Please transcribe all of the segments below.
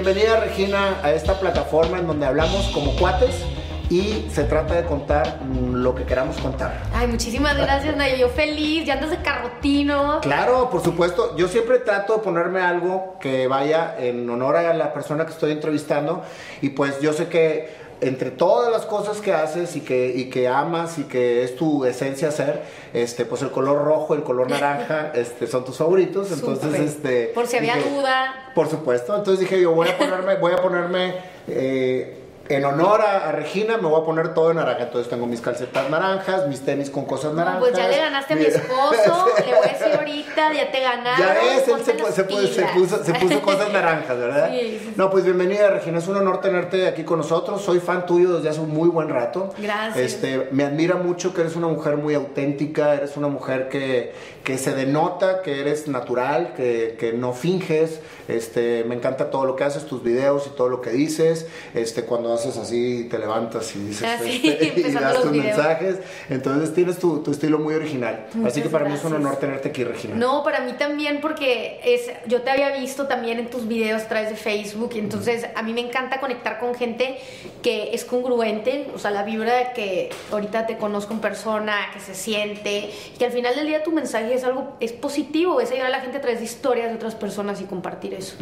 Bienvenida Regina a esta plataforma en donde hablamos como cuates y se trata de contar mm, lo que queramos contar. Ay, muchísimas gracias, Nayo. Yo feliz, ya andas de carrotino. Claro, por supuesto. Yo siempre trato de ponerme algo que vaya en honor a la persona que estoy entrevistando y pues yo sé que entre todas las cosas que haces y que, y que amas y que es tu esencia ser, este, pues el color rojo, el color naranja, este, son tus favoritos. Entonces, este. Por si había duda. Por supuesto. Entonces dije yo voy a ponerme, voy a ponerme eh, en honor a, Regina me voy a poner todo en naranja. Entonces tengo mis calcetas naranjas, mis tenis con cosas naranjas. pues ya le ganaste a mi esposo. le voy a decir ahorita, ya te ganaron. Ya ves, él se, puso, se, puso, cosas naranjas, ¿verdad? Sí, No, pues bienvenida, Regina. Es un honor tenerte aquí con nosotros. Soy fan tuyo desde hace un muy buen rato. Gracias. Este, me admira mucho que eres una mujer muy auténtica. Eres una mujer que, que se denota, que eres natural, que, que no finges. Este, me encanta todo lo que haces, tus videos y todo lo que dices. Este, cuando haces así, te levantas y dices este, y das tus mensajes. Entonces tienes tu, tu estilo muy original. así que para mí es un honor tenerte aquí, Regina. No, para mí también porque es, yo te había visto también en tus videos a través de Facebook y entonces a mí me encanta conectar con gente que es congruente, o sea, la vibra de que ahorita te conozco en persona, que se siente, que al final del día tu mensaje es algo, es positivo, es ayudar a la gente a través de historias de otras personas y compartir eso.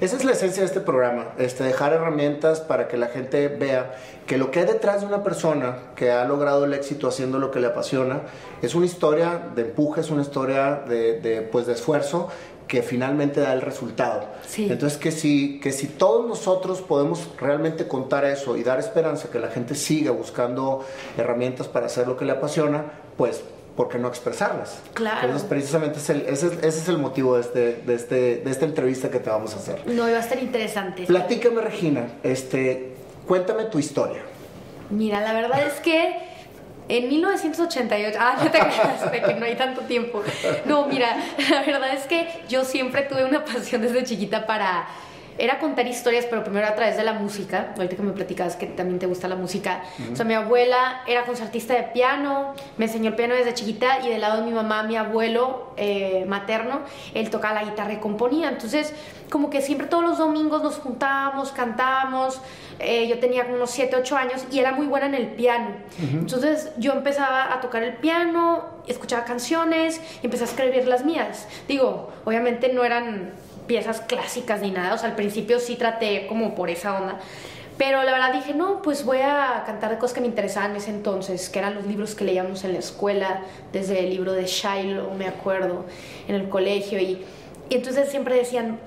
Esa es la esencia de este programa, este, dejar herramientas para que la gente vea que lo que hay detrás de una persona que ha logrado el éxito haciendo lo que le apasiona es una historia de empuje, es una historia de, pues, de esfuerzo que finalmente da el resultado. Entonces, que si, que si todos nosotros podemos realmente contar eso y dar esperanza que la gente siga buscando herramientas para hacer lo que le apasiona, pues ¿por qué no expresarlas? Claro. Entonces, precisamente ese, ese, es el motivo de, este, de, este, de esta entrevista que te vamos a hacer. No, va a estar interesante. Platícame, Regina, este, cuéntame tu historia. Mira, la verdad es que en 1988, ah, ya te quedaste, que no hay tanto tiempo. No, mira, la verdad es que yo siempre tuve una pasión desde chiquita para era contar historias, pero primero a través de la música. Ahorita que me platicabas que también te gusta la música. O sea, mi abuela era concertista de piano, me enseñó el piano desde chiquita y del lado de mi mamá, mi abuelo eh, materno, él tocaba la guitarra y componía. Entonces, como que siempre todos los domingos nos juntábamos, cantábamos. Eh, yo tenía unos 7, 8 años y era muy buena en el piano. Entonces, yo empezaba a tocar el piano, escuchaba canciones y empecé a escribir las mías. Digo, obviamente no eran piezas clásicas ni nada, o sea, al principio sí traté como por esa onda, pero la verdad dije, no, pues voy a cantar de cosas que me interesaban en ese entonces, que eran los libros que leíamos en la escuela, desde el libro de Shiloh, me acuerdo, en el colegio, y, y entonces siempre decían,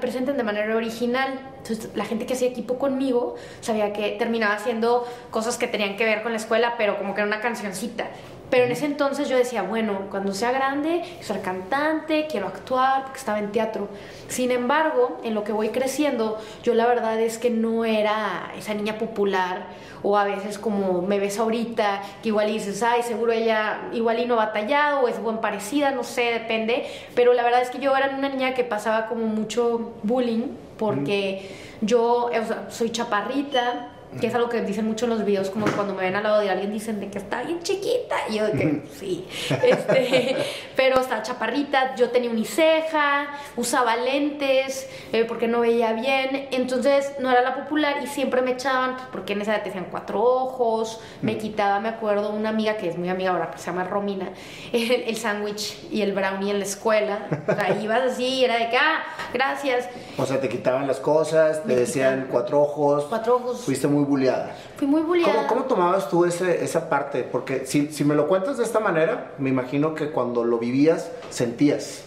presenten de manera original. Entonces la gente que hacía equipo conmigo sabía que terminaba haciendo cosas que tenían que ver con la escuela, pero como que era una cancioncita. Pero en ese entonces yo decía, bueno, cuando sea grande, ser cantante, quiero actuar, porque estaba en teatro. Sin embargo, en lo que voy creciendo, yo la verdad es que no era esa niña popular, o a veces como me ves ahorita, que igual dices, ay, seguro ella igual y no ha batallado, o es buen parecida, no sé, depende. Pero la verdad es que yo era una niña que pasaba como mucho bullying, porque yo soy chaparrita, que es algo que dicen mucho en los videos, como cuando me ven al lado de alguien dicen de que está bien chiquita, y yo de que sí, este, pero está chaparrita, yo tenía uniceja, usaba lentes, eh, porque no veía bien, entonces no era la popular y siempre me echaban, pues, porque en esa edad te decían cuatro ojos, me quitaba, me acuerdo, una amiga que es muy amiga ahora, que se llama Romina, el, sándwich y el brownie en la escuela, o sea, ibas así, era de que, ah, gracias. O sea, te quitaban las cosas, te decían cuatro ojos. Cuatro ojos. Fuiste muy muy bulliada. Fui muy bulliada. ¿Cómo, tomabas tú ese, esa parte? Porque si, si me lo cuentas de esta manera, me imagino que cuando lo vivías, sentías.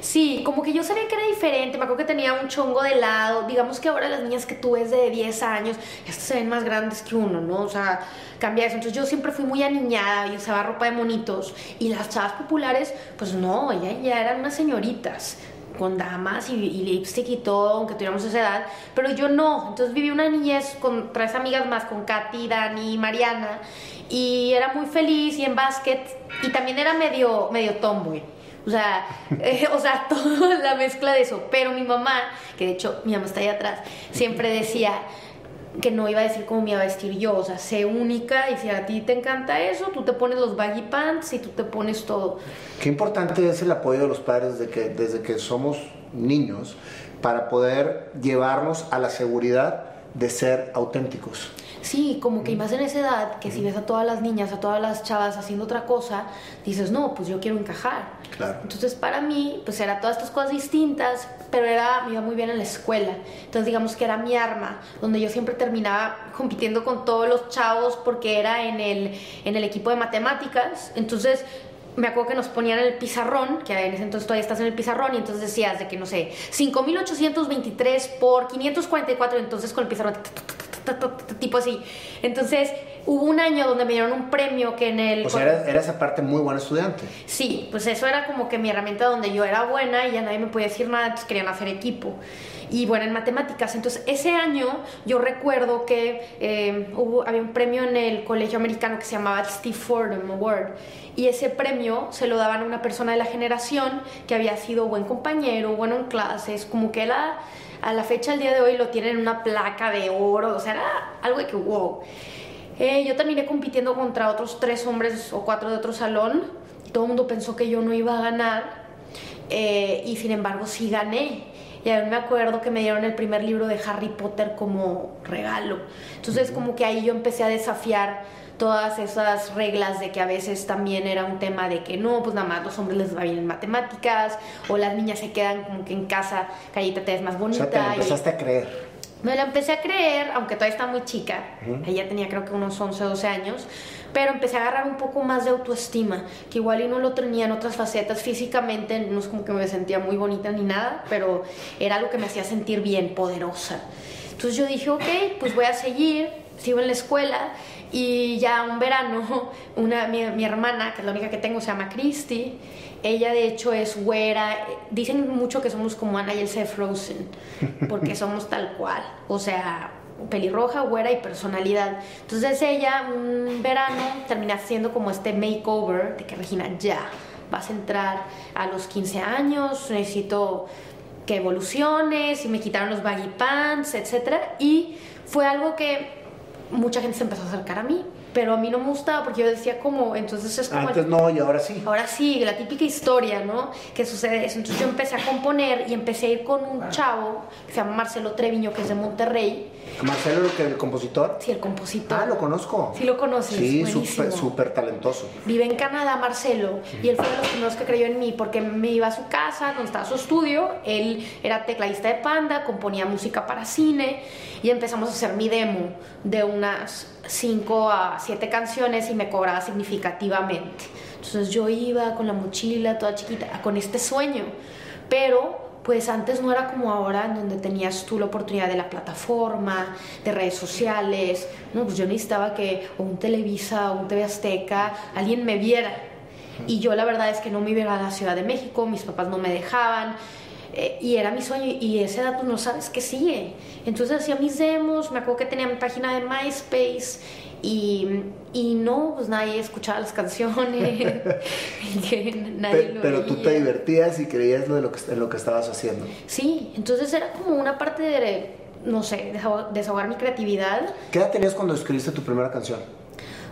Sí, como que yo sabía que era diferente, me acuerdo que tenía un chongo de lado, digamos que ahora las niñas que tú ves de 10 años, estas se ven más grandes que uno, ¿no? O sea, cambia eso. Entonces yo siempre fui muy aniñada y usaba ropa de monitos y las chavas populares, pues no, ellas ya eran unas señoritas con damas y, lipstick y todo, aunque tuviéramos esa edad, pero yo no. Entonces viví una niñez con tres amigas más, con Katy, Dani, Mariana, y era muy feliz y en básquet, y también era medio, medio tomboy. O sea, eh, o sea, toda la mezcla de eso. Pero mi mamá, que de hecho mi mamá está ahí atrás, siempre decía, que no iba a decir cómo me iba a vestir yo, o sea, sé única y si a ti te encanta eso, tú te pones los baggy pants y tú te pones todo. Qué importante es el apoyo de los padres de que, desde que somos niños para poder llevarnos a la seguridad de ser auténticos. Sí, como que más en esa edad, que si ves a todas las niñas, a todas las chavas haciendo otra cosa, dices, no, pues yo quiero encajar. Claro. Entonces para mí, pues era todas estas cosas distintas, pero era, me iba muy bien en la escuela. Entonces digamos que era mi arma, donde yo siempre terminaba compitiendo con todos los chavos porque era en el, en el equipo de matemáticas. Entonces me acuerdo que nos ponían el pizarrón, que en ese entonces todavía estás en el pizarrón, y entonces decías de que, no sé, 5823 por 544, entonces con el pizarrón, tipo así. Entonces, hubo un año donde me dieron un premio que en el... O sea, era, era esa parte muy buena estudiante. Sí, pues eso era como que mi herramienta donde yo era buena y ya nadie me podía decir nada, entonces querían hacer equipo y bueno, en matemáticas. Entonces, ese año yo recuerdo que eh, hubo, había un premio en el colegio americano que se llamaba Steve Fordham Award y ese premio se lo daban a una persona de la generación que había sido buen compañero, bueno en clases, como que era, a la fecha, al día de hoy, lo tienen en una placa de oro, o sea, era algo de que wow. Eh, yo terminé compitiendo contra otros tres hombres o cuatro de otro salón. Todo el mundo pensó que yo no iba a ganar. Eh, y sin embargo sí gané. Y a mí me acuerdo que me dieron el primer libro de Harry Potter como regalo. Entonces como que ahí yo empecé a desafiar todas esas reglas de que a veces también era un tema de que no, pues nada más los hombres les va bien en matemáticas o las niñas se quedan como que en casa, callita te ves más bonita. O sea, te empezaste a creer. Me la empecé a creer, aunque todavía está muy chica, ella tenía creo que unos 11 o 12 años, pero empecé a agarrar un poco más de autoestima, que igual y no lo tenía en otras facetas físicamente, no es como que me sentía muy bonita ni nada, pero era algo que me hacía sentir bien, poderosa. Entonces yo dije, ok, pues voy a seguir, sigo en la escuela. Y ya un verano, una, mi, mi hermana, que es la única que tengo, se llama Christy, ella de hecho es güera. Dicen mucho que somos como Ana y Elsa de Frozen, porque somos tal cual. O sea, pelirroja, güera y personalidad. Entonces ella un verano termina haciendo como este makeover de que Regina ya vas a entrar a los 15 años, necesito que evoluciones y me quitaron los baggy pants, etc. Y fue algo que mucha gente se empezó a acercar a mí pero a mí no me gustaba porque yo decía como, entonces es como... Antes no, y ahora sí. Ahora sí, la típica historia, ¿no? Que sucede eso. Entonces yo empecé a componer y empecé a ir con un chavo que se llama Marcelo Treviño, que es de Monterrey. ¿Marcelo que el compositor? Sí, el compositor. Ah, lo conozco. Sí, lo conoces. Sí, súper talentoso. Vive en Canadá, Marcelo, y él fue de los primeros que creyó en mí porque me iba a su casa, donde estaba su estudio. Él era tecladista de Panda, componía música para cine y empezamos a hacer mi demo de unas 5 a 7 canciones y me cobraba significativamente. Entonces yo iba con la mochila toda chiquita, con este sueño, pero pues antes no era como ahora en donde tenías tú la oportunidad de la plataforma, de redes sociales, no, pues yo necesitaba que un Televisa o un TV Azteca, alguien me viera. Y yo la verdad es que no me iba a la Ciudad de México, mis papás no me dejaban, eh, y era mi sueño y ese dato no sabes qué sigue. Entonces hacía mis demos, me acuerdo que tenía mi página de MySpace y, y no, pues nadie escuchaba las canciones. nadie pero, pero tú te divertías y creías lo de lo que, en lo que estabas haciendo. Sí, entonces era como una parte de, no sé, desahogar mi creatividad. ¿Qué edad tenías cuando escribiste tu primera canción?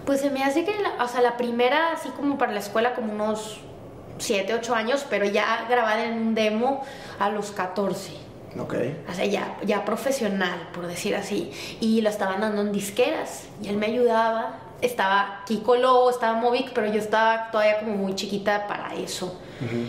Pues se me hace que, o sea, la primera, así como para la escuela, como unos 7, 8 años, pero ya grabada en un demo a los 14. Ok. O sea, ya, ya profesional, por decir así. Y lo estaban dando en disqueras. Y él me ayudaba. Estaba Kiko Lobo, estaba Movic, pero yo estaba todavía como muy chiquita para eso.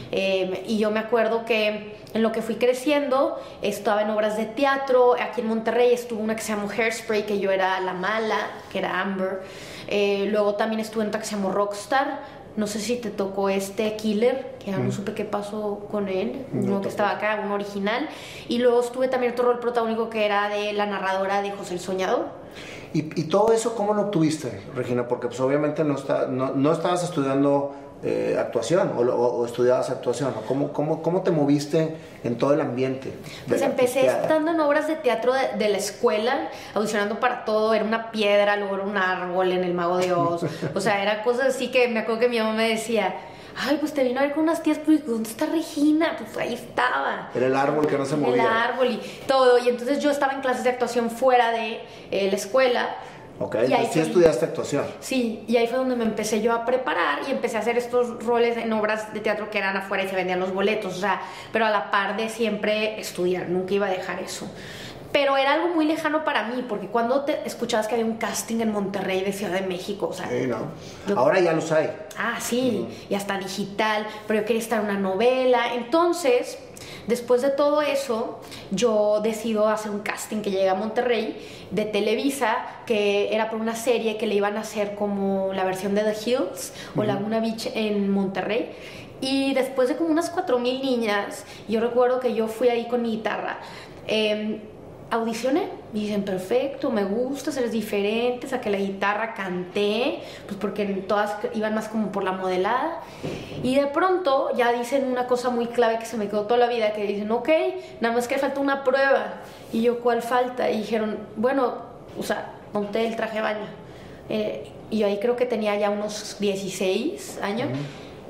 Em, y yo me acuerdo que en lo que fui creciendo, estaba en obras de teatro. Aquí en Monterrey estuvo una que se llamó Hairspray, que yo era la mala, que era Amber. Eh, luego también estuve en otra que se llamó Rockstar, no sé si te tocó este Killer, que ya no supe qué pasó con él, uno que estaba acá, uno original. Y luego estuve también otro rol protagónico que era de la narradora de José el Soñador. ¿Y, todo eso cómo lo obtuviste, Regina? Porque pues obviamente no, está, no, no estabas estudiando eh, actuación o, estudiabas actuación? ¿Cómo, cómo, cómo te moviste en todo el ambiente? Pues empecé estando en obras de teatro de, la escuela, audicionando para todo, era una piedra, luego era un árbol en el Mago de Oz, o sea, era cosas así que me acuerdo que mi mamá me decía, ay, pues te vino a ver con unas tías, pues ¿dónde está Regina? Pues ahí estaba. Era el árbol que no se movía. El árbol y todo. Y entonces yo estaba en clases de actuación fuera de eh, la escuela. Ok, entonces sí estudiaste actuación. Sí, y ahí fue donde me empecé yo a preparar y empecé a hacer estos roles en obras de teatro que eran afuera y se vendían los boletos, o sea, pero a la par de siempre estudiar, nunca iba a dejar eso. Pero era algo muy lejano para mí, porque cuando te escuchabas que había un casting en Monterrey de Ciudad de México, o sea... Sí, no. Ahora ya los hay. Ah, sí, y hasta digital, pero yo quería estar en una novela. Entonces, después de todo eso, yo decido hacer un casting que llega a Monterrey de Televisa, que era por una serie que le iban a hacer como la versión de The Hills o Laguna Beach en Monterrey. Y después de como unas 4.000 niñas, yo recuerdo que yo fui ahí con mi guitarra. Eh, audicioné y dicen, perfecto, me gusta, eres diferente, saqué la guitarra, canté, pues porque todas iban más como por la modelada. Y de pronto ya dicen una cosa muy clave que se me quedó toda la vida, que dicen, ok, nada más que falta una prueba. Y yo, ¿cuál falta? Y dijeron, bueno, o sea, monté el traje de baño. Eh, y yo ahí creo que tenía ya unos 16 años.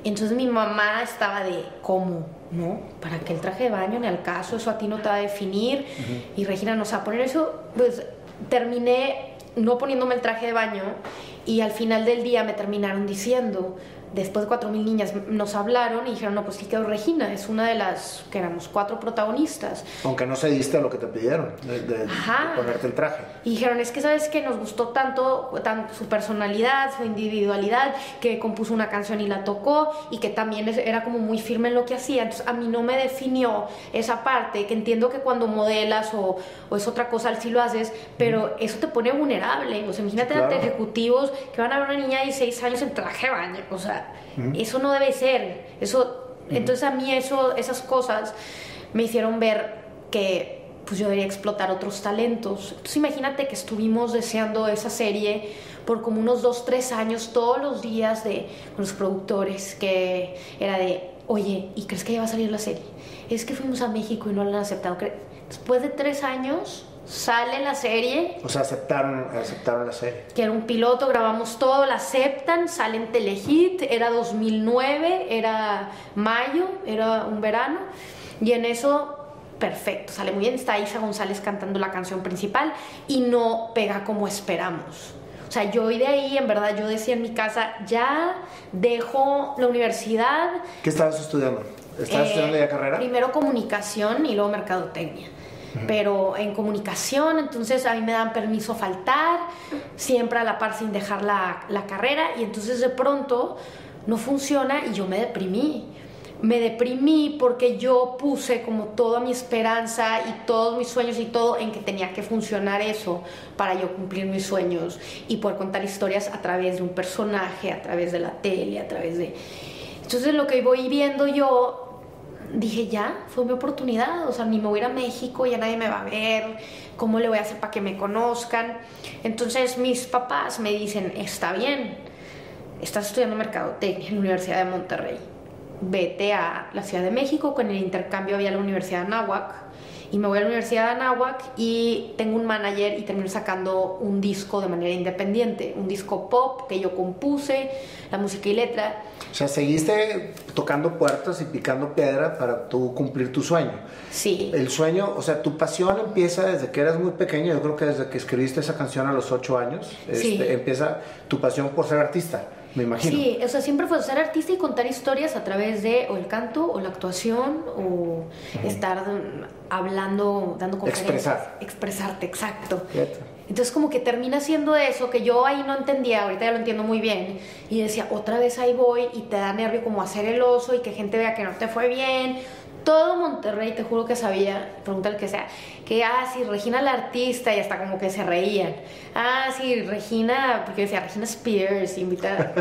Entonces mi mamá estaba de, ¿cómo? ¿No? ¿Para que el traje de baño ni al caso? Eso a ti no te va a definir. Y Regina nos va a poner eso. Pues terminé no poniéndome el traje de baño y al final del día me terminaron diciendo, después de 4.000 niñas nos hablaron y dijeron, no, pues sí quedó Regina, es una de las que éramos cuatro protagonistas. Aunque no se diste a lo que te pidieron, de, ponerte el traje. Y dijeron, es que sabes que nos gustó tanto, tanto su personalidad, su individualidad, que compuso una canción y la tocó y que también era como muy firme en lo que hacía. Entonces a mí no me definió esa parte, que entiendo que cuando modelas o, o es otra cosa, sí lo haces, pero eso te pone vulnerable. O sea, imagínate ante ejecutivos que van a ver una niña de 16 años en traje de baño. O sea, eso no debe ser. Eso, Entonces a mí eso, esas cosas me hicieron ver que pues yo debería explotar otros talentos. Entonces imagínate que estuvimos deseando esa serie por como unos dos, tres años, todos los días de, con los productores, que era de, oye, ¿y crees que ya va a salir la serie? Es que fuimos a México y no la han aceptado. Después de tres años sale la serie. O sea, aceptaron, aceptaron la serie. Que era un piloto, grabamos todo, la aceptan, sale en Telehit, era 2009, era mayo, era un verano, y en eso, perfecto, sale muy bien, está Isa González cantando la canción principal y no pega como esperamos. O sea, yo de ahí, en verdad, yo decía en mi casa, ya dejo la universidad. ¿Qué estabas estudiando? ¿Estabas eh, estudiando ya carrera? Primero comunicación y luego mercadotecnia pero en comunicación, entonces a mí me dan permiso faltar, siempre a la par sin dejar la, la carrera, y entonces de pronto no funciona y yo me deprimí. Me deprimí porque yo puse como toda mi esperanza y todos mis sueños y todo en que tenía que funcionar eso para yo cumplir mis sueños y poder contar historias a través de un personaje, a través de la tele, a través de... Entonces lo que voy viendo yo dije, ya, fue mi oportunidad, o sea, ni me voy a ir a México, ya nadie me va a ver, ¿cómo le voy a hacer para que me conozcan? Entonces mis papás me dicen, está bien, estás estudiando mercadotecnia en la Universidad de Monterrey, vete a la Ciudad de México, con el intercambio había la Universidad de Anáhuac, y me voy a la Universidad de Anáhuac y tengo un manager y termino sacando un disco de manera independiente, un disco pop que yo compuse, la música y letra. O sea, seguiste tocando puertas y picando piedra para tú cumplir tu sueño. Sí. El sueño, o sea, tu pasión empieza desde que eras muy pequeño, yo creo que desde que escribiste esa canción a los ocho años, sí. Este, empieza tu pasión por ser artista me imagino. Sí, o sea, siempre fue ser artista y contar historias a través de o el canto o la actuación o estar hablando, dando conferencias. Expresar. Expresarte, exacto. Entonces como que termina siendo eso que yo ahí no entendía, ahorita ya lo entiendo muy bien, y decía, otra vez ahí voy y te da nervio como hacer el oso y que gente vea que no te fue bien todo Monterrey, te juro que sabía, pregunta el que sea, que, ah, sí, Regina la artista, y hasta como que se reían. Ah, sí, Regina, porque decía Regina Spears, invitada.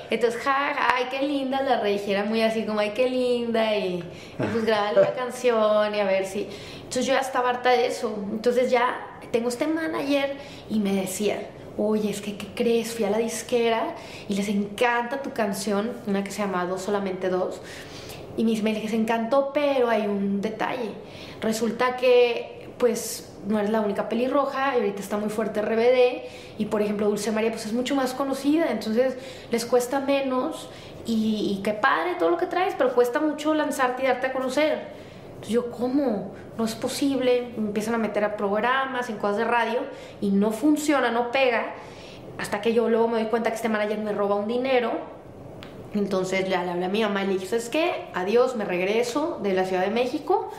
Entonces, ja, ay, qué linda la era muy así como, ay, qué linda, y, pues grabarle la canción y a ver si. Entonces yo ya estaba harta de eso. Entonces ya tengo este manager y me decía, oye, es que, ¿qué crees? Fui a la disquera y les encanta tu canción, una que se llama Dos Solamente Dos y mis me les encantó, pero hay un detalle. Resulta que pues no eres la única pelirroja y ahorita está muy fuerte RBD y por ejemplo Dulce María pues es mucho más conocida, entonces les cuesta menos y, y qué padre todo lo que traes, pero cuesta mucho lanzarte y darte a conocer. Entonces yo, ¿cómo? No es posible. Me empiezan a meter a programas, en cosas de radio y no funciona, no pega. Hasta que yo luego me doy cuenta que este manager me roba un dinero. Entonces le hablé a mi mamá y le dije, ¿sabes qué? Adiós, me regreso de la Ciudad de México.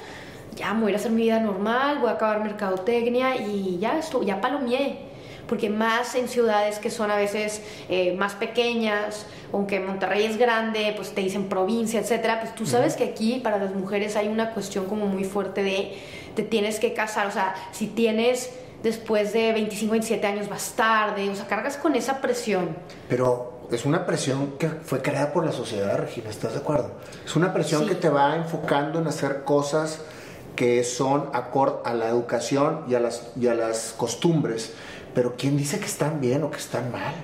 Ya me voy a hacer mi vida normal, voy a acabar mercadotecnia y ya esto, ya palomié porque más en ciudades que son a veces eh, más pequeñas, aunque Monterrey es grande, pues te dicen provincia, etcétera, pues tú sabes que aquí para las mujeres hay una cuestión como muy fuerte de te tienes que casar, o sea, si tienes después de 25, 27 años vas tarde, o sea, cargas con esa presión. Pero es una presión que fue creada por la sociedad, Regina, ¿estás de acuerdo? Es una presión que te va enfocando en hacer cosas que son acorde a la educación y a las, y a las costumbres pero ¿quién dice que están bien o que están mal?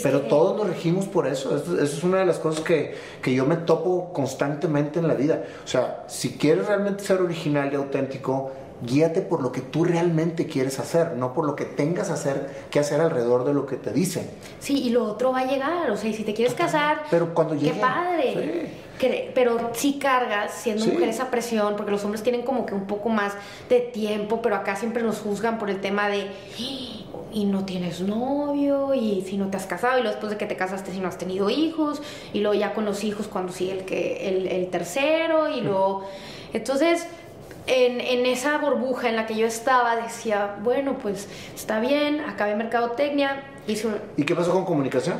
pero todos nos regimos por eso. eso. es una de las cosas que, que, yo me topo constantemente en la vida. O sea, si quieres realmente ser original y auténtico, guíate por lo que tú realmente quieres hacer, no por lo que tengas hacer, que hacer alrededor de lo que te dicen. Sí, y lo otro va a llegar. O sea, si te quieres casar, pero cuando llegue, qué padre. pero sí cargas siendo mujer esa presión, porque los hombres tienen como que un poco más de tiempo, pero acá siempre nos juzgan por el tema de y no tienes novio y si no te has casado y luego después de que te casaste si no has tenido hijos y luego ya con los hijos cuando sigue el que el, el tercero y luego entonces en, en, esa burbuja en la que yo estaba decía bueno pues está bien acabé mercadotecnia hice ¿y qué pasó con comunicación?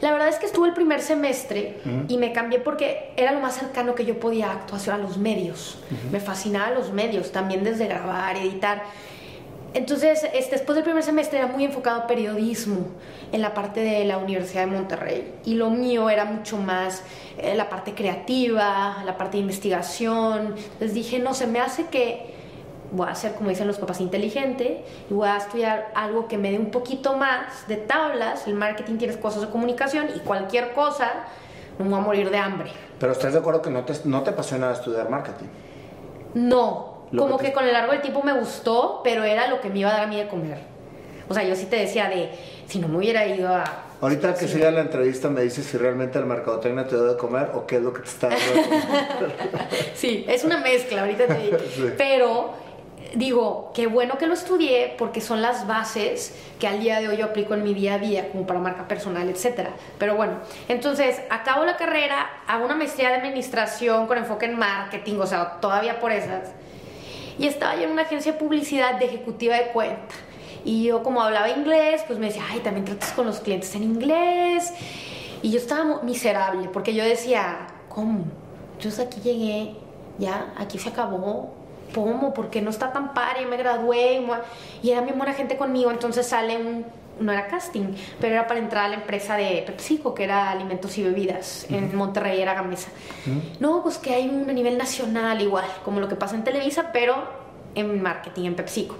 La verdad es que estuve el primer semestre y me cambié porque era lo más cercano que yo podía actuar a los medios. Me fascinaban los medios, también desde grabar, editar. Entonces, este, después del primer semestre era muy enfocado a periodismo en la parte de la Universidad de Monterrey y lo mío era mucho más eh, la parte creativa, la parte de investigación. Entonces dije, no, se me hace que voy a ser, como dicen los papás, inteligente y voy a estudiar algo que me dé un poquito más de tablas. El marketing tiene cosas de comunicación y cualquier cosa, no me voy a morir de hambre. Pero ¿estás de acuerdo que no te, no te apasiona estudiar marketing? No, como que, con el largo del tiempo me gustó, pero era lo que me iba a dar a mí de comer. O sea, yo sí te decía de, si no me hubiera ido a... Ahorita que siga la entrevista me dices si realmente el mercadotecnia te da de comer o qué es lo que te está dando de comer. sí, es una mezcla, ahorita te digo. Pero digo, qué bueno que lo estudié porque son las bases que al día de hoy yo aplico en mi día a día, como para marca personal, etcétera. Pero bueno, entonces acabo la carrera, hago una maestría de administración con enfoque en marketing, o sea, todavía por esas y estaba yo en una agencia de publicidad de ejecutiva de cuenta. Y yo como hablaba inglés, pues me decía, ay, también tratas con los clientes en inglés. Y yo estaba miserable porque yo decía, ¿cómo? Yo aquí llegué, ya, aquí se acabó. ¿Cómo? Porque no está tan padre, me gradué y era mi buena gente conmigo. Entonces sale un no era casting, pero era para entrar a la empresa de PepsiCo, que era alimentos y bebidas, en Monterrey era Gamesa. No, pues que hay un a nivel nacional igual, como lo que pasa en Televisa, pero en marketing, en PepsiCo.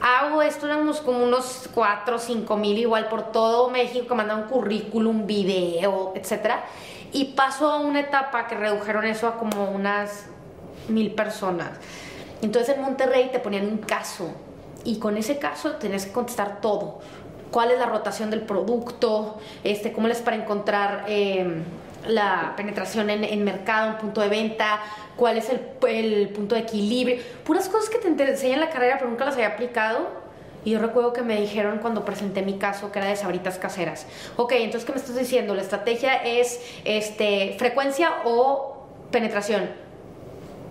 Hago esto, éramos como unos 4 o 5 mil igual por todo México que mandaban currículum, video, etc. Y pasó a una etapa que redujeron eso a como unas mil personas. Entonces en Monterrey te ponían un caso y con ese caso tenés que contestar todo cuál es la rotación del producto, este, cómo les para encontrar em, la penetración en, mercado, en punto de venta, cuál es el, el, punto de equilibrio, puras cosas que te enseñan en la carrera pero nunca las había aplicado. Y yo recuerdo que me dijeron cuando presenté mi caso que era de sabritas caseras. Ok, entonces, ¿qué me estás diciendo? La estrategia es este, frecuencia o penetración.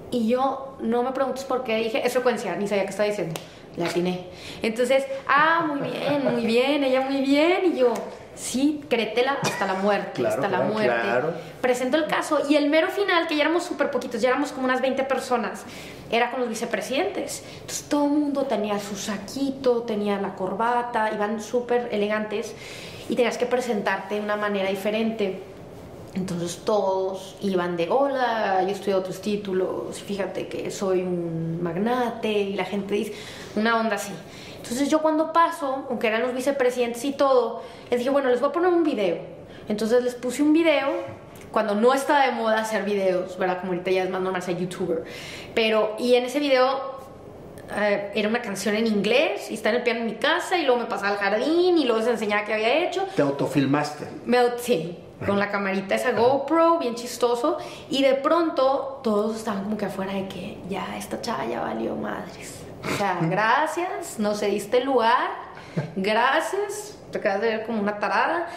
Y yo no me preguntes por qué dije, es frecuencia, ni sabía qué estaba diciendo la atiné. Entonces, ah, muy bien, muy bien, ella muy bien. Y yo, sí, créetela hasta la muerte, hasta la muerte. Presento el caso y el mero final, que ya éramos súper poquitos, ya éramos como unas 20 personas, era con los vicepresidentes. Entonces todo el mundo tenía su saquito, tenía la corbata, iban súper elegantes y tenías que presentarte de una manera diferente. Entonces todos iban de, hola, yo estudié otros títulos, fíjate que soy un magnate, y la gente dice, una onda así. Entonces yo cuando paso, aunque eran los vicepresidentes y todo, les dije, bueno, les voy a poner un video. Entonces les puse un video, cuando no estaba de moda hacer videos, ¿verdad? Como ahorita ya es más normal ser youtuber. Pero, y en ese video eh, era una canción en inglés y está en el piano en mi casa y luego me pasaba al jardín y luego se enseñaba qué había hecho. ¿Te autofilmaste? Me, sí, con la camarita esa GoPro, bien chistoso. Y de pronto todos estaban como que afuera de que ya esta chava ya valió madres. O sea, gracias, no se diste el lugar, gracias, te quedas de ver como una tarada.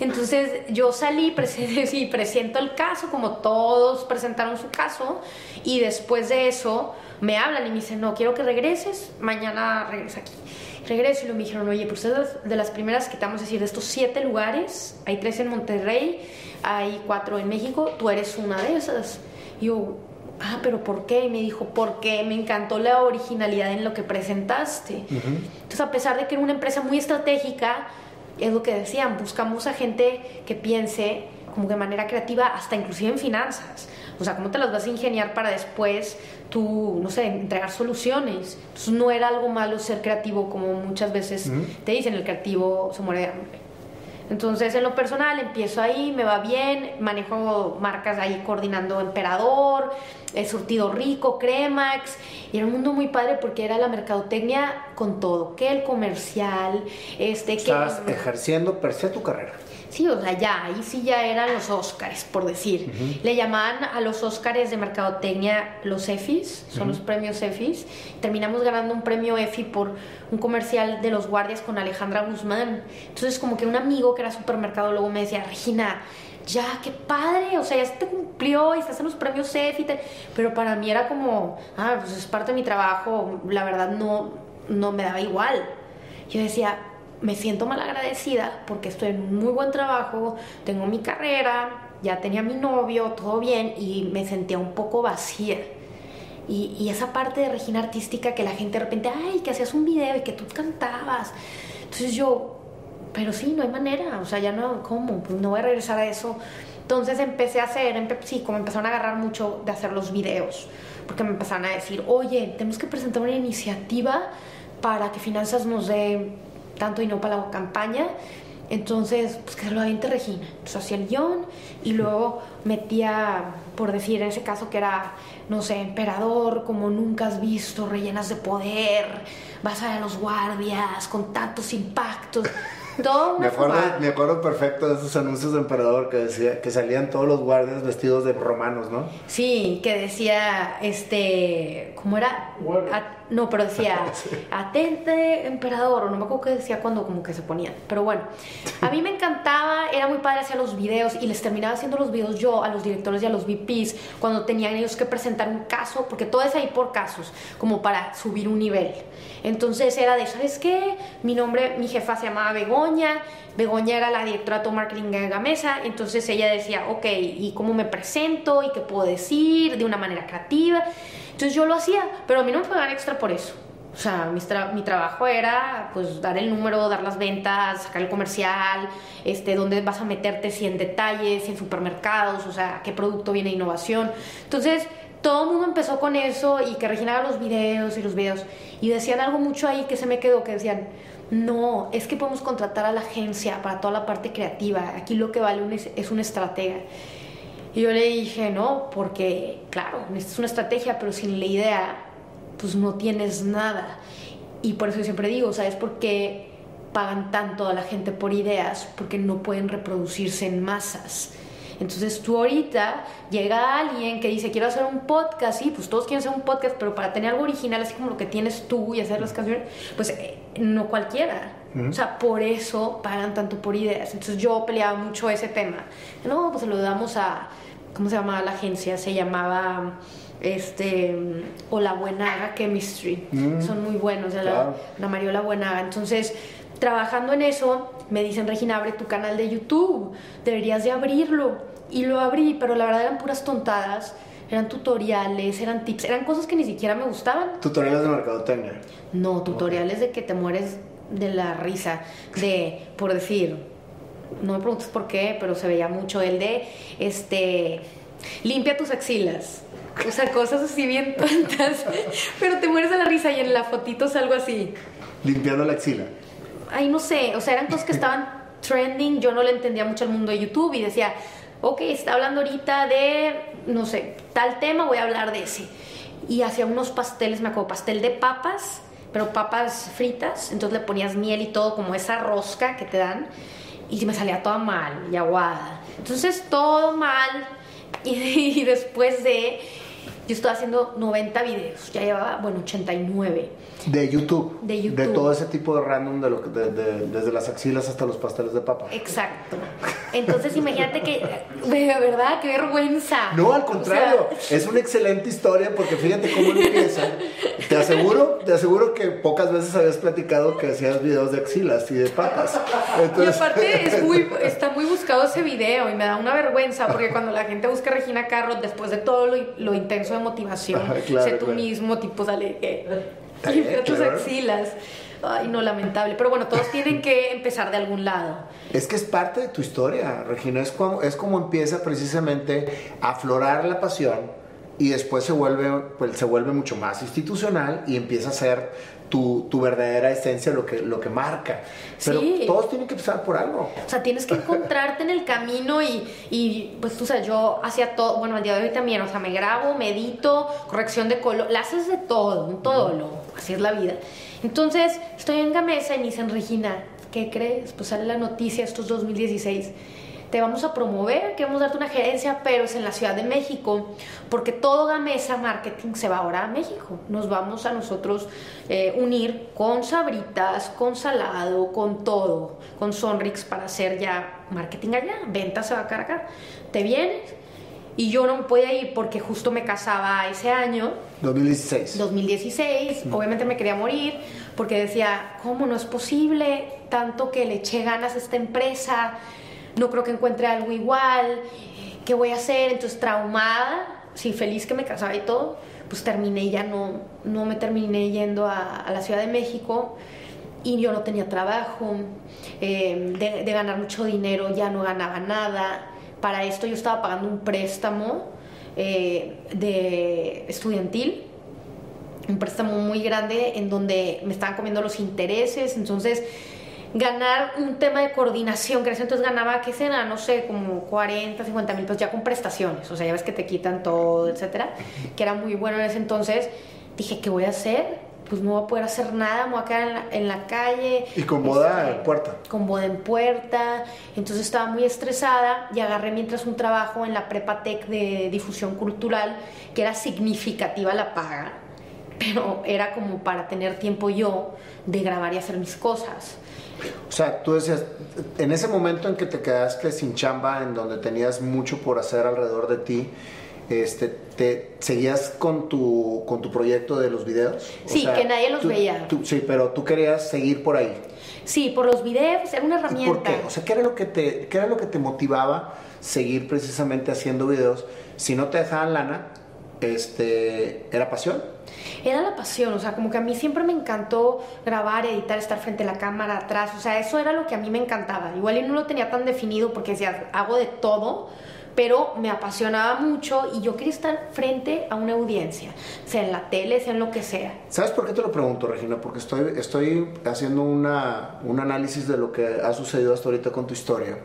Entonces yo salí y presento el caso, como todos presentaron su caso, y después de eso me hablan y me dicen, no, quiero que regreses, mañana regresa aquí. Regreso y me dijeron, oye, pues ustedes de las primeras que te vamos a decir, de estos siete lugares, hay tres en Monterrey, hay cuatro en México, tú eres una de esas. Y yo, ah, pero ¿por qué? Y me dijo, porque me encantó la originalidad en lo que presentaste. Entonces, a pesar de que era una empresa muy estratégica, es lo que decían, buscamos a gente que piense como de manera creativa, hasta inclusive en finanzas. O sea, ¿cómo te las vas a ingeniar para después tú, no sé, entregar soluciones? Entonces, no era algo malo ser creativo, como muchas veces te dicen, el creativo se muere de hambre. Entonces, en lo personal, empiezo ahí, me va bien, manejo marcas ahí coordinando Emperador, el surtido rico, Cremax, y era un mundo muy padre porque era la mercadotecnia con todo, que el comercial, este, que... Estabas ejerciendo per se tu carrera. Sí, o sea, ya, ahí sí ya eran los Óscares, por decir. Le llamaban a los Óscares de Mercadotecnia los EFIs, son los premios EFIs. Terminamos ganando un premio EFI por un comercial de los guardias con Alejandra Guzmán. Entonces, como que un amigo que era luego me decía, Regina, ya, qué padre, o sea, ya se te cumplió y estás en los premios EFI, pero para mí era como, ah, pues es parte de mi trabajo, la verdad no, no me daba igual. Yo decía, me siento mal agradecida porque estoy en muy buen trabajo, tengo mi carrera, ya tenía mi novio, todo bien y me sentía un poco vacía. Y, esa parte de Regina artística que la gente de repente, ay, que hacías un video y que tú cantabas. Entonces yo, pero sí, no hay manera, o sea, ya no, ¿cómo? Pues no voy a regresar a eso. Entonces empecé a hacer, sí, como empezaron a agarrar mucho de hacer los videos, porque me empezaron a decir, oye, tenemos que presentar una iniciativa para que Finanzas nos dé tanto no para la campaña. Entonces, pues que se lo aviente Regina. Hacía el guion y luego metía, por decir en ese caso que era, no sé, emperador, como nunca has visto, rellenas de poder, vas a ver a los guardias con tantos impactos me, acuerdo, me acuerdo perfecto de esos anuncios de emperador que decía que salían todos los guardias vestidos de romanos, ¿no? Sí, que decía, este, ¿cómo era? no, pero decía, atente emperador, o no me acuerdo qué decía cuando como que se ponían. Pero bueno, a mí me encantaba, era muy padre hacer los videos y les terminaba haciendo los videos yo a los directores y a los VPs cuando tenían ellos que presentar un caso, porque todo es ahí por casos, como para subir un nivel. Entonces era de, ¿sabes qué? Mi nombre, mi jefa se llamaba Begoña, Begoña era la directora de marketing de Gamesa, entonces ella decía, ok, ¿y cómo me presento? ¿Y qué puedo decir? De una manera creativa. Entonces yo lo hacía, pero a mí no me pagaban extra por eso. O sea, mi, mi, trabajo era pues dar el número, dar las ventas, sacar el comercial, este, dónde vas a meterte, si en detalles, si en supermercados, o sea, qué producto viene innovación. Entonces, todo el mundo empezó con eso y que Regina los videos y los videos. Y decían algo mucho ahí que se me quedó, que decían, no, es que podemos contratar a la agencia para toda la parte creativa. Aquí lo que vale es una estratega. Y yo le dije, no, porque, claro, es una estrategia, pero sin la idea, pues no tienes nada. Y por eso yo siempre digo, ¿sabes por qué pagan tanto a la gente por ideas? Porque no pueden reproducirse en masas. Entonces tú ahorita llega alguien que dice, quiero hacer un podcast, sí, pues todos quieren hacer un podcast, pero para tener algo original, así como lo que tienes tú y hacer las canciones, pues eh, no cualquiera. O sea, por eso pagan tanto por ideas. Entonces yo peleaba mucho ese tema. No, pues se lo damos a, ¿cómo se llamaba la agencia? Se llamaba este o la Buenaga Chemistry son muy buenos la, la Mariola Buenaga entonces trabajando en eso me dicen Regina abre tu canal de YouTube deberías de abrirlo y lo abrí, pero la verdad eran puras tontadas. Eran tutoriales, eran tips, eran cosas que ni siquiera me gustaban. ¿Tutoriales de mercadotecnia? No, tutoriales de que te mueres de la risa. De, por decir, no me preguntes por qué, pero se veía mucho el de, este, limpia tus axilas. O sea, cosas así bien tontas. pero te mueres de la risa y en la fotito algo así. Limpiando la axila. Ay, no sé, o sea, eran cosas que estaban trending. Yo no le entendía mucho al mundo de YouTube y decía, ok, está hablando ahorita de, no sé, tal tema, voy a hablar de ese. y hacía unos pasteles, me acuerdo, pastel de papas, pero papas fritas, entonces le ponías miel y todo, como esa rosca que te dan, y me salía toda mal y aguada. Entonces todo mal, y, después de, yo estaba haciendo 90 videos, ya llevaba, bueno, 89. De YouTube. De YouTube. De todo ese tipo de random, de lo que, desde las axilas hasta los pasteles de papa. Exacto. Entonces imagínate que, de verdad, qué vergüenza. No, al contrario, es una excelente historia porque fíjate cómo empieza. Te aseguro, te aseguro que pocas veces habías platicado que hacías videos de axilas y de papas. Y aparte es muy, está muy buscado ese video y me da una vergüenza porque cuando la gente busca a Regina Carlos, después de todo lo, intenso de motivación, sé tú mismo, tipo, sale que Limpia tus axilas. Ay, no, lamentable. Pero bueno, todos tienen que empezar de algún lado. Es que es parte de tu historia, Regina. Es como, es como empieza precisamente a aflorar la pasión y después se vuelve, pues, se vuelve mucho más institucional y empieza a ser tu, tu, verdadera esencia lo que, lo que marca. Pero todos tienen que empezar por algo. O sea, tienes que encontrarte en el camino y, y pues tú sabes, yo hacía todo, bueno, al día de hoy también, o sea, me grabo, medito, corrección de color, la haces de todo, un todo lo, así es la vida. Entonces, estoy en Gamesa y me dicen, Regina, ¿qué crees? Pues sale la noticia, estos 2016 te vamos a promover, queremos darte una gerencia, pero es en la Ciudad de México, porque todo Gamesa Marketing se va ahora a México. Nos vamos a nosotros eh, unir con Sabritas, con Salado, con todo, con Sonrix para hacer ya marketing allá. Venta se va a cargar. ¿Te vienes? Y yo no podía ir porque justo me casaba ese año. 2016. 2016. Obviamente me quería morir porque decía, ¿cómo no es posible tanto que le eché ganas a esta empresa? No creo que encuentre algo igual, ¿qué voy a hacer? Entonces, traumada, sí, feliz que me casaba y todo, pues terminé ya no, no me terminé yendo a, la Ciudad de México y yo no tenía trabajo, eh, de, ganar mucho dinero ya no ganaba nada. Para esto yo estaba pagando un préstamo eh, de estudiantil, un préstamo muy grande en donde me estaban comiendo los intereses, entonces ganar un tema de coordinación, que entonces ganaba, ¿qué será? No sé, como 40, 50 mil pesos ya con prestaciones, o sea, ya ves que te quitan todo, etcétera, que era muy bueno en ese entonces. Dije, ¿qué voy a hacer? Pues no voy a poder hacer nada, me voy a quedar en la, calle. Y con boda en puerta. Con boda en puerta. Entonces estaba muy estresada y agarré mientras un trabajo en la Prepa Tech de difusión cultural, que era significativa la paga, pero era como para tener tiempo yo de grabar y hacer mis cosas. O sea, tú decías, en ese momento en que te quedaste sin chamba, en donde tenías mucho por hacer alrededor de ti, este, ¿te seguías con tu, con tu proyecto de los videos? sí, que nadie los veía. sí, pero tú querías seguir por ahí. Sí, por los videos, era una herramienta. ¿Por qué? O sea, ¿qué era lo que te, qué era lo que te motivaba seguir precisamente haciendo videos? Si no te dejaban lana, este, ¿era pasión? Era la pasión, o sea, como que a mí siempre me encantó grabar, editar, estar frente a la cámara, atrás, o sea, eso era lo que a mí me encantaba. Igual y no lo tenía tan definido porque decía, hago de todo, pero me apasionaba mucho y yo quería estar frente a una audiencia, sea en la tele, sea en lo que sea. ¿Sabes por qué te lo pregunto, Regina? Porque estoy, estoy haciendo una, un análisis de lo que ha sucedido hasta ahorita con tu historia.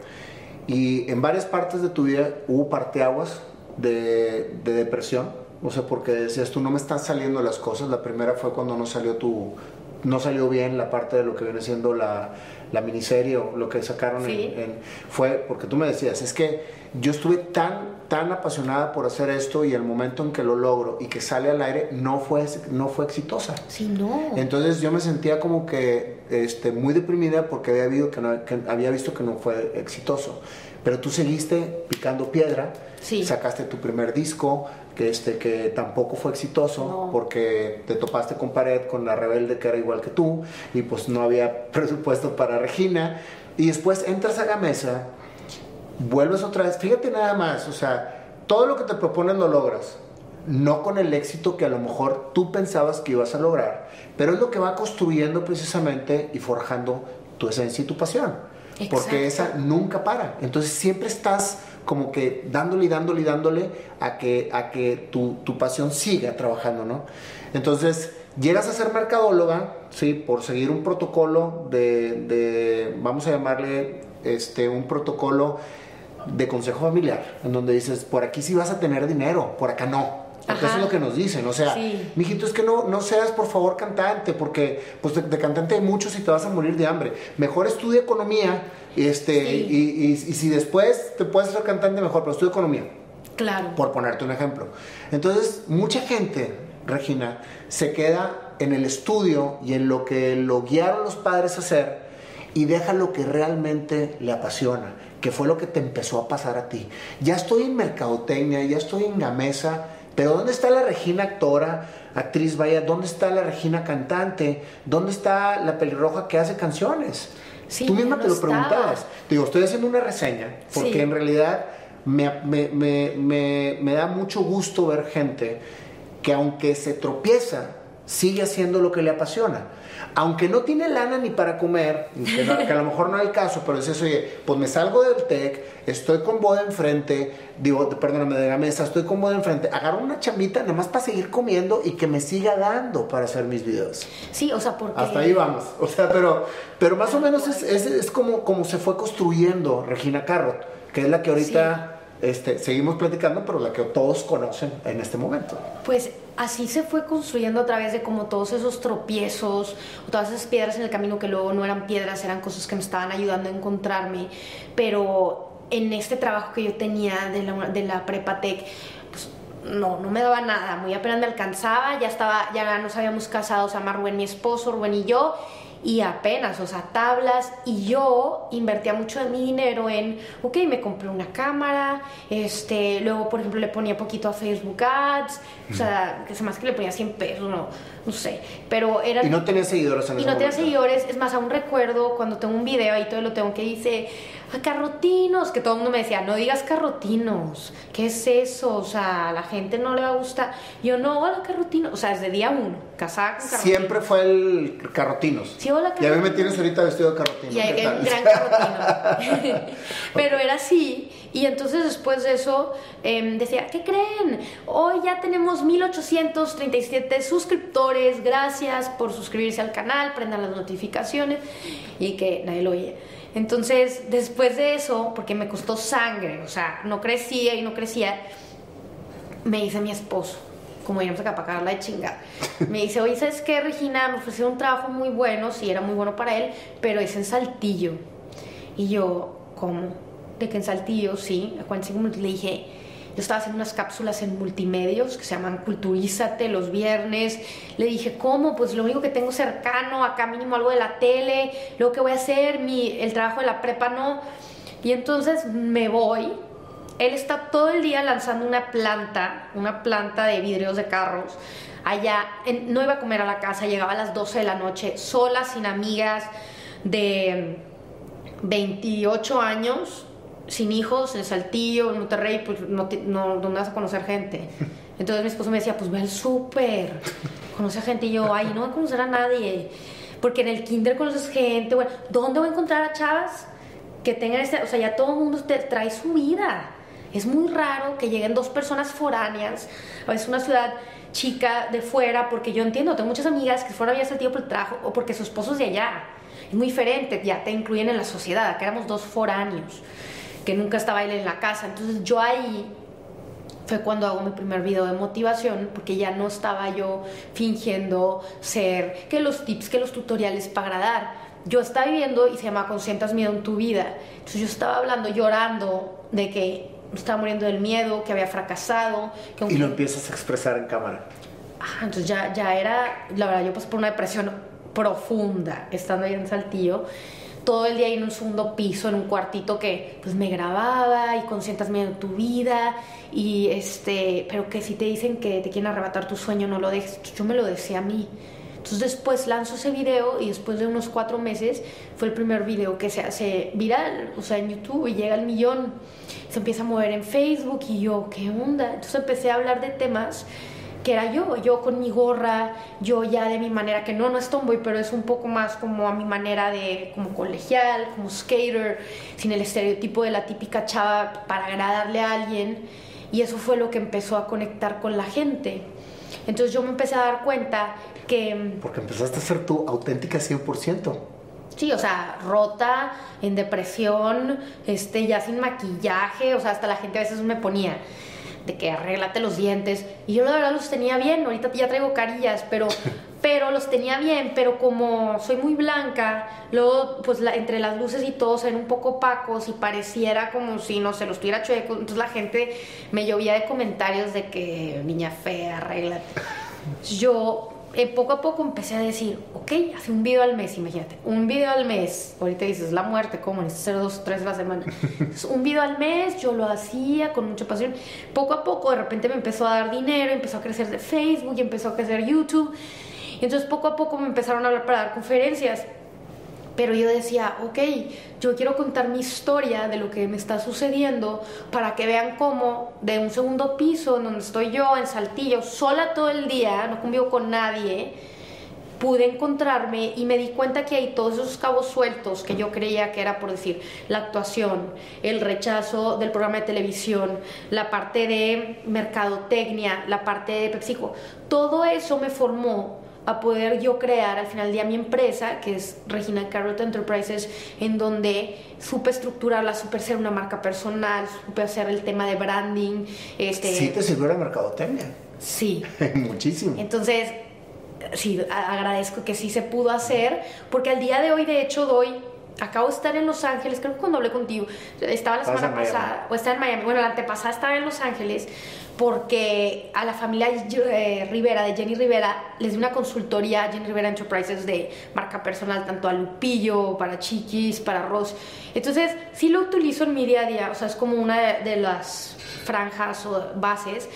Y en varias partes de tu vida hubo parteaguas de, de depresión o sea, porque decías tú no me están saliendo las cosas. La primera fue cuando no salió tu, no salió bien la parte de lo que viene siendo la, la miniserie o lo que sacaron fue porque tú me decías, es que yo estuve tan, tan apasionada por hacer esto y el momento en que lo logro y que sale al aire no fue, no fue exitosa. Sí, no. Entonces yo me sentía como que este, muy deprimida porque había, habido que, que había visto que no fue exitoso. Pero tú seguiste picando piedra, sacaste tu primer disco, que, este, que tampoco fue exitoso porque te topaste con pared con la rebelde que era igual que tú y pues no había presupuesto para Regina. Y después entras a la mesa, vuelves otra vez, fíjate nada más, o sea, todo lo que te propones lo logras. No con el éxito que a lo mejor tú pensabas que ibas a lograr, pero es lo que va construyendo precisamente y forjando tu esencia y tu pasión. Porque esa nunca para. Entonces siempre estás como que dándole y dándole y dándole a que, a que tu, tu, pasión siga trabajando, ¿no? Entonces, llegas a ser mercadóloga, ¿sí? Por seguir un protocolo de, de, vamos a llamarle, este, un protocolo de consejo familiar, en donde dices, por aquí sí vas a tener dinero, por acá no. Porque eso es lo que nos dicen, o sea, mijito, es que no, no seas por favor cantante, porque pues de, cantante hay muchos y te vas a morir de hambre. Mejor estudia economía, este, y, y, si después te puedes hacer cantante, mejor, pero estudia economía. Claro. Por ponerte un ejemplo. Entonces, mucha gente, Regina, se queda en el estudio y en lo que lo guiaron los padres a hacer y deja lo que realmente le apasiona, que fue lo que te empezó a pasar a ti. Ya estoy en mercadotecnia, ya estoy en Gamesa, pero ¿dónde está la Regina actora, actriz, vaya? ¿Dónde está la Regina cantante? ¿Dónde está la pelirroja que hace canciones? Tú misma te lo preguntabas. Digo, estoy haciendo una reseña, porque en realidad me, me, da mucho gusto ver gente que aunque se tropieza, sigue haciendo lo que le apasiona aunque no tiene lana ni para comer, que, a lo mejor no hay caso, pero es eso, oye, pues me salgo del TEC, estoy con boda enfrente, digo, perdóname, de la mesa, estoy con boda enfrente, agarro una chamita nada más para seguir comiendo y que me siga dando para hacer mis videos. Sí, o sea, porque... Hasta ahí vamos, o sea, pero, pero más o menos es, es, como, como se fue construyendo Regina Carrot, que es la que ahorita... Este, seguimos platicando, pero la que todos conocen en este momento. Pues así se fue construyendo a través de como todos esos tropiezos, todas esas piedras en el camino que luego no eran piedras, eran cosas que me estaban ayudando a encontrarme, pero en este trabajo que yo tenía de la, de la Prepatec, pues no, no me daba nada, muy apenas me alcanzaba, ya estaba, ya nos habíamos casado, o sea, Rubén, mi esposo, Rubén y yo, y apenas, o sea, tablas, y yo invertía mucho de mi dinero en, ok, me compré una cámara, este, luego, por ejemplo, le ponía poquito a Facebook Ads, o sea, que se más que le ponía 100 pesos, no, no sé, pero era... Y no tenía seguidores en Y no tenía seguidores, es más, aún recuerdo cuando tengo un video ahí todo lo tengo que dice, carrotinos, que todo el mundo me decía, no digas carrotinos, ¿qué es eso? O sea, a la gente no le va a gustar. Yo no, hola carrotinos, o sea, desde día uno, casada con carrotinos. Siempre fue el carrotinos. Sí, hola carrotinos. Y a mí me tienes ahorita vestido de carrotino. Y hay gran carrotino. Pero era así, y entonces después de eso em, decía, ¿qué creen? Hoy ya tenemos 1837 suscriptores, gracias por suscribirse al canal, prendan las notificaciones y que nadie lo oye. Entonces, después de eso, porque me costó sangre, o sea, no crecía y no crecía, me dice mi esposo, como íbamos acá para cagarla de chingar, me dice, oye, ¿sabes qué, Regina? Me ofrecieron un trabajo muy bueno, sí, era muy bueno para él, pero es en Saltillo. Y yo, ¿cómo? De que en Saltillo, sí, acuérdense como le dije, yo estaba haciendo unas cápsulas en multimedios que se llaman Culturízate los viernes. Le dije, ¿cómo? Pues lo único que tengo cercano, acá mínimo algo de la tele, luego que voy a hacer, mi, el trabajo de la prepa no. Y entonces me voy. Él está todo el día lanzando una planta, una planta de vidrios de carros. Allá, no iba a comer a la casa, llegaba a las 12 de la noche, sola, sin amigas, de 28 años, sin hijos, en Saltillo, en Monterrey, pues no, no, ¿dónde vas a conocer gente? Entonces mi esposo me decía, pues ve al súper, conoce a gente. Y yo, ay, no voy a conocer a nadie. Porque en el kinder conoces gente, bueno, ¿dónde voy a encontrar a chavas que tengan este, o sea, ya todo el mundo te trae su vida. Es muy raro que lleguen dos personas foráneas, a veces una ciudad chica de fuera, porque yo entiendo, tengo muchas amigas que fueron a Saltillo por el trabajo o porque su esposo es de allá. Es muy diferente, ya te incluyen en la sociedad, que éramos dos foráneos que nunca estaba él en la casa. Entonces yo ahí fue cuando hago mi primer video de motivación, porque ya no estaba yo fingiendo ser que los tips, que los tutoriales para agradar. Yo estaba viviendo y se llama Consientas miedo en tu vida. Entonces yo estaba hablando, llorando de que estaba muriendo del miedo, que había fracasado. Que y lo empiezas a expresar en cámara. Ah, entonces ya, ya era, la verdad, yo pasé por una depresión profunda estando ahí en Saltillo todo el día en un segundo piso, en un cuartito que pues me grababa y consientas medio tu vida y este, pero que si te dicen que te quieren arrebatar tu sueño no lo dejes, yo me lo decía a mí. Entonces después lanzo ese video y después de unos cuatro meses fue el primer video que se hace viral, o sea, en YouTube y llega al millón. Se empieza a mover en Facebook y yo, ¿qué onda? Entonces empecé a hablar de temas que era yo, yo con mi gorra, yo ya de mi manera, que no, no es tomboy, pero es un poco más como a mi manera de, como colegial, como skater, sin el estereotipo de la típica chava para agradarle a alguien. Y eso fue lo que empezó a conectar con la gente. Entonces yo me empecé a dar cuenta que... Porque empezaste a ser tú auténtica 100%. Sí, o sea, rota, en depresión, este, ya sin maquillaje, o sea, hasta la gente a veces me ponía de que arréglate los dientes. Y yo la verdad los tenía bien, ahorita ya traigo carillas, pero, pero los tenía bien, pero como soy muy blanca, luego pues entre las luces y todo se ven un poco opacos y pareciera como si no se los tuviera chueco. Entonces la gente me llovía de comentarios de que niña fea, arréglate. Yo eh, poco a poco empecé a decir, ok, hace un video al mes, imagínate, un video al mes, ahorita dices la muerte, ¿cómo? Necesitas hacer dos, tres a la semana. un video al mes, yo lo hacía con mucha pasión. Poco a poco, de repente me empezó a dar dinero, empezó a crecer de Facebook, y empezó a crecer YouTube. Y entonces poco a poco me empezaron a hablar para dar conferencias. Pero yo decía, ok, yo quiero contar mi historia de lo que me está sucediendo para que vean cómo de un segundo piso en donde estoy yo, en Saltillo, sola todo el día, no convivo con nadie, pude encontrarme y me di cuenta que hay todos esos cabos sueltos que yo creía que era por decir la actuación, el rechazo del programa de televisión, la parte de mercadotecnia, la parte de PepsiCo, todo eso me formó a poder yo crear al final del día mi empresa, que es Regina Carrot Enterprises, en donde supe estructurarla, supe ser una marca personal, supe hacer el tema de branding. Este... Sí, te sirvió la mercadotecnia. Sí. Muchísimo. Entonces, sí, agradezco que sí se pudo hacer, porque al día de hoy, de hecho, doy acabo de estar en Los Ángeles, creo que cuando hablé contigo, estaba la semana pasada, o estaba en Miami, bueno, la antepasada estaba en Los Ángeles, porque a la familia eh, Rivera, de Jenny Rivera, les di una consultoría, Jenny Rivera Enterprises, de marca personal, tanto a Lupillo, para Chiquis, para Ross. Entonces, sí lo utilizo en mi día a día, o sea, es como una de, las franjas o bases.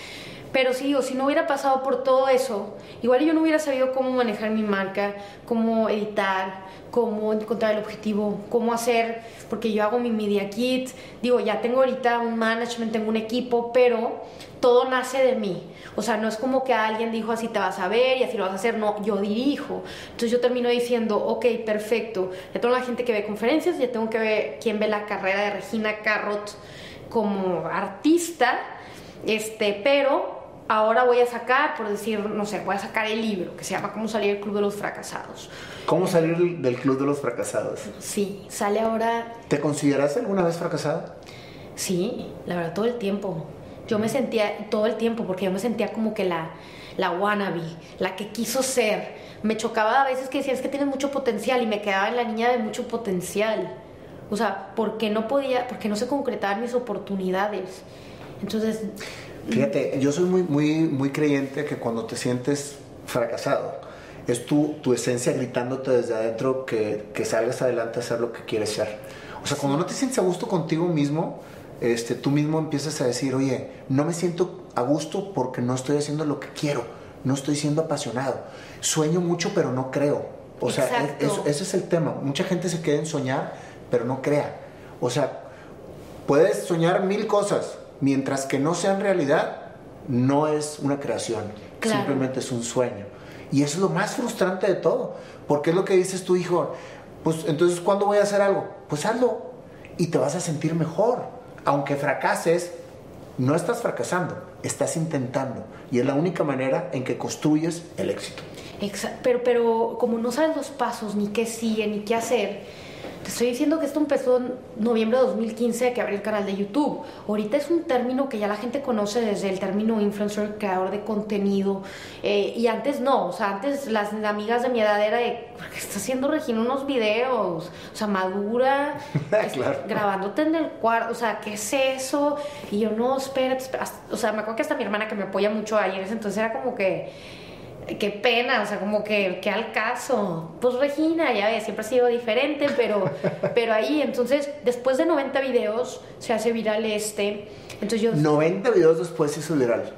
Pero sí, o si no hubiera pasado por todo eso, igual yo no hubiera sabido cómo manejar mi marca, cómo editar, cómo encontrar el objetivo, cómo hacer, porque yo hago mi media kit, digo, ya tengo ahorita un management, tengo un equipo, pero todo nace de mí. O sea, no es como que alguien dijo así te vas a ver y así lo vas a hacer, no, yo dirijo. Entonces yo termino diciendo, ok, perfecto, ya tengo la gente que ve conferencias, ya tengo que ver quién ve la carrera de Regina Carrot como artista, este, pero ahora voy a sacar, por decir, no sé, voy a sacar el libro que se llama Cómo salir del Club de los Fracasados. ¿Cómo salir del Club de los Fracasados? Sí, sale ahora... ¿Te consideraste alguna vez fracasada? Sí, la verdad, todo el tiempo. Yo me sentía todo el tiempo, porque yo me sentía como que la, la wannabe, la que quiso ser. Me chocaba a veces que decías que tienes mucho potencial y me quedaba en la niña de mucho potencial. O sea, porque no podía, porque no se concretaban mis oportunidades. Entonces... Fíjate, yo soy muy, muy, muy creyente que cuando te sientes fracasado, es tu, tu esencia gritándote desde adentro que, que salgas adelante a hacer lo que quieres ser. O sea, cuando no te sientes a gusto contigo mismo, este, tú mismo empiezas a decir, oye, no me siento a gusto porque no estoy haciendo lo que quiero, no estoy siendo apasionado. Sueño mucho, pero no creo. O sea, ese es el tema. Mucha gente se queda en soñar, pero no crea. O sea, puedes soñar mil cosas, mientras que no sean realidad, no es una creación, simplemente es un sueño. Y eso es lo más frustrante de todo, porque es lo que dices tu hijo, pues entonces, ¿cuándo voy a hacer algo? Pues hazlo y te vas a sentir mejor aunque fracases, no estás fracasando, estás intentando. Y es la única manera en que construyes el éxito. pero, pero como no sabes los pasos, ni qué sigue, ni qué hacer, te estoy diciendo que esto empezó en noviembre de 2015 que abrí el canal de YouTube. Ahorita es un término que ya la gente conoce desde el término influencer, creador de contenido. Eh, y antes no, o sea, antes las amigas de mi edad era de, ¿qué está haciendo Regina unos videos? O sea, madura, grabándote en el cuarto, o sea, ¿qué es eso? Y yo, no, espérate, espérate. O sea, me acuerdo que hasta mi hermana que me apoya mucho ayer, entonces era como que qué pena, o sea, como que, qué al caso. Pues Regina, ya siempre ha sido diferente, pero, pero ahí, entonces, después de 90 videos, se hace viral este. Entonces yo... 90 videos después se hizo viral.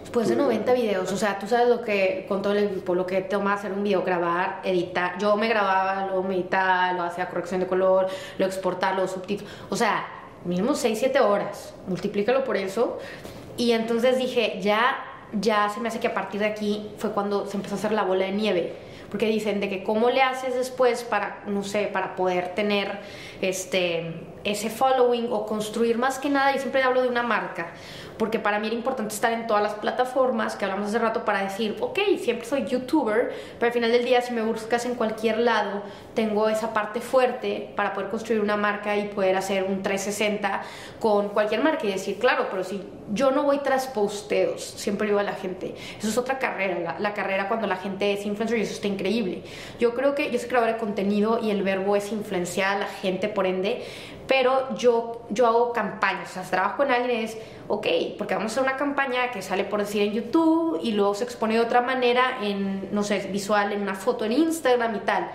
Después de 90 videos, o sea, tú sabes lo que, con todo el equipo, lo que toma hacer un video, grabar, editar. Yo me grababa, luego me editaba, lo hacía corrección de color, lo exportaba, los subtítulos. O sea, mínimo 6, 7 horas. Multiplícalo por eso. Y entonces dije, ya ya se me hace que a partir de aquí fue cuando se empezó a hacer la bola de nieve. Porque dicen de que cómo le haces después para, no sé, para poder tener este, ese following o construir más que nada, y siempre hablo de una marca, porque para mí era importante estar en todas las plataformas que hablamos hace rato para decir, ok, siempre soy youtuber, pero al final del día si me buscas en cualquier lado, tengo esa parte fuerte para poder construir una marca y poder hacer un 360 con cualquier marca y decir, claro, pero si yo no voy tras posteos, siempre digo a la gente, eso es otra carrera, la, carrera cuando la gente es influencer y eso está increíble. Yo creo que yo soy creadora de contenido y el verbo es influenciar a la gente, por ende, pero yo, yo hago campañas, o sea, trabajo con alguien es, ok, porque vamos a hacer una campaña que sale por decir en YouTube y luego se expone de otra manera en, no sé, visual, en una foto en Instagram y tal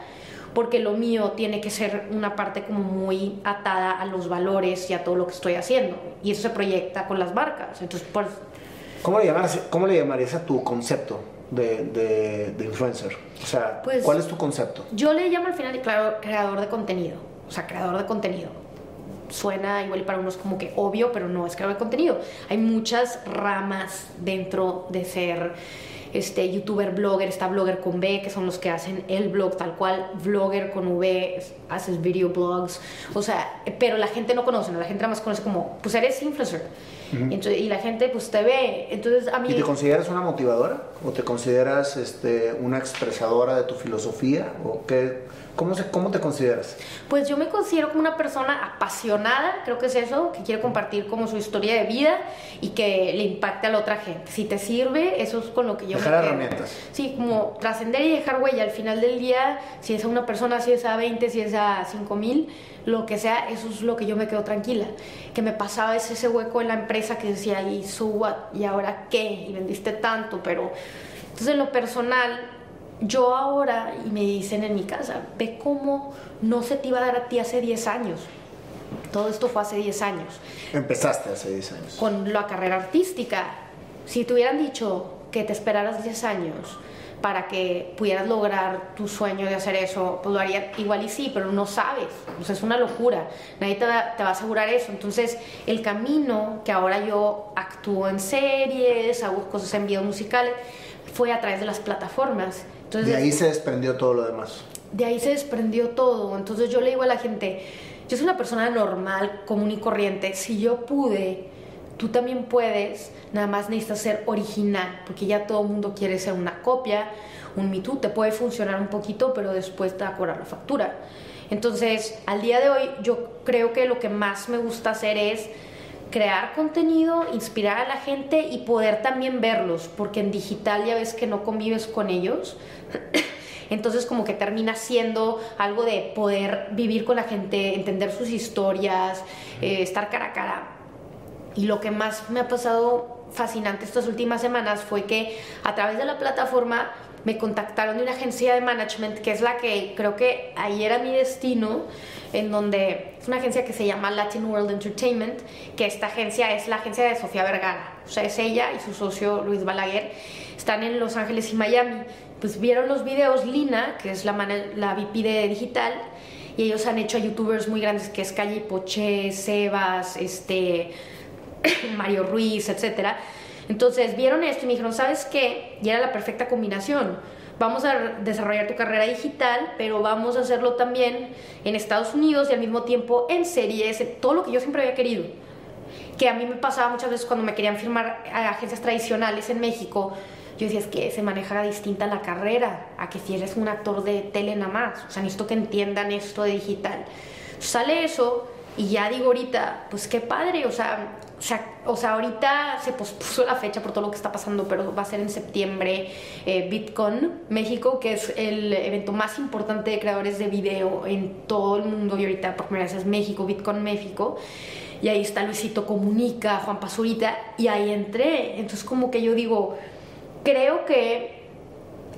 porque lo mío tiene que ser una parte como muy atada a los valores y a todo lo que estoy haciendo. Y eso se proyecta con las marcas. Entonces, pues... ¿Cómo le, cómo le llamarías a tu concepto de, de, influencer? O sea, pues, ¿cuál es tu concepto? Yo le llamo al final claro, creador de contenido. O sea, creador de contenido. Suena igual para unos como que obvio, pero no es creador de contenido. Hay muchas ramas dentro de ser este, youtuber, blogger, está blogger con B, que son los que hacen el blog tal cual, vlogger con V, haces video blogs, o sea, pero la gente no conoce, la gente nada más conoce como, pues eres influencer. y la gente pues te ve, entonces a mí... ¿Y te consideras una motivadora? ¿O te consideras este, una expresadora de tu filosofía? ¿O qué, ¿Cómo, se, ¿Cómo te consideras? Pues yo me considero como una persona apasionada, creo que es eso, que quiere compartir como su historia de vida y que le impacte a la otra gente. Si te sirve, eso es con lo que yo dejar herramientas. Sí, como trascender y dejar huella. Al final del día, si es a una persona, si es a 20, si es a 5 mil, lo que sea, eso es lo que yo me quedo tranquila. Que me pasaba ese, ese hueco en la empresa que decía, y suba, y ahora qué, y vendiste tanto, pero... Entonces, en lo personal, yo ahora, y me dicen en mi casa, ve cómo no se te iba a dar a ti hace 10 años. Todo esto fue hace 10 años. Empezaste hace 10 años. Con la carrera artística. Si te hubieran dicho que te esperaras 10 años para que pudieras lograr tu sueño de hacer eso, pues lo haría igual y sí, pero no sabes. Sea, es una locura. Nadie te va, te va a asegurar eso. Entonces, el camino que ahora yo actúo en series, hago cosas en videos musicales, fue a través de las plataformas de ahí se desprendió todo lo demás. De ahí se desprendió todo. Entonces yo le digo a la gente, yo soy una persona normal, común y corriente. Si yo pude, tú también puedes. Nada más necesitas ser original, porque ya todo el mundo quiere ser una copia, un Me Too. Te puede funcionar un poquito, pero después te va a cobrar la factura. Entonces, al día de hoy, yo creo que lo que más me gusta hacer es crear contenido, inspirar a la gente y poder también verlos, porque en digital ya ves que no convives con ellos. Entonces como que termina siendo algo de poder vivir con la gente, entender sus historias, eh, estar cara a cara. Y lo que más me ha pasado fascinante estas últimas semanas fue que a través de la plataforma me contactaron de una agencia de management que es la que creo que ahí era mi destino en donde es una agencia que se llama Latin World Entertainment, que esta agencia es la agencia de Sofía Vergara, o sea, es ella y su socio Luis Balaguer, están en Los Ángeles y Miami, pues vieron los videos Lina, que es la, la VP digital, y ellos han hecho a youtubers muy grandes que es Calle Poché, Sebas, este, Mario Ruiz, etcétera. Entonces vieron esto y me dijeron, ¿sabes qué? Y era la perfecta combinación vamos a desarrollar tu carrera digital, pero vamos a hacerlo también en Estados Unidos y al mismo tiempo en series, todo lo que yo siempre había querido. Que a mí me pasaba muchas veces cuando me querían firmar a agencias tradicionales en México, yo decía, es que se maneja distinta la carrera a que si eres un actor de tele nada más. O sea, necesito que entiendan esto de digital. Sale eso y ya digo ahorita, pues qué padre, o sea, o sea, ahorita se pospuso la fecha por todo lo que está pasando, pero va a ser en septiembre eh, Bitcoin México, que es el evento más importante de creadores de video en todo el mundo y ahorita por primera vez es México, Bitcoin México. Y ahí está Luisito Comunica, Juan Pazurita, y ahí entré. Entonces como que yo digo, creo que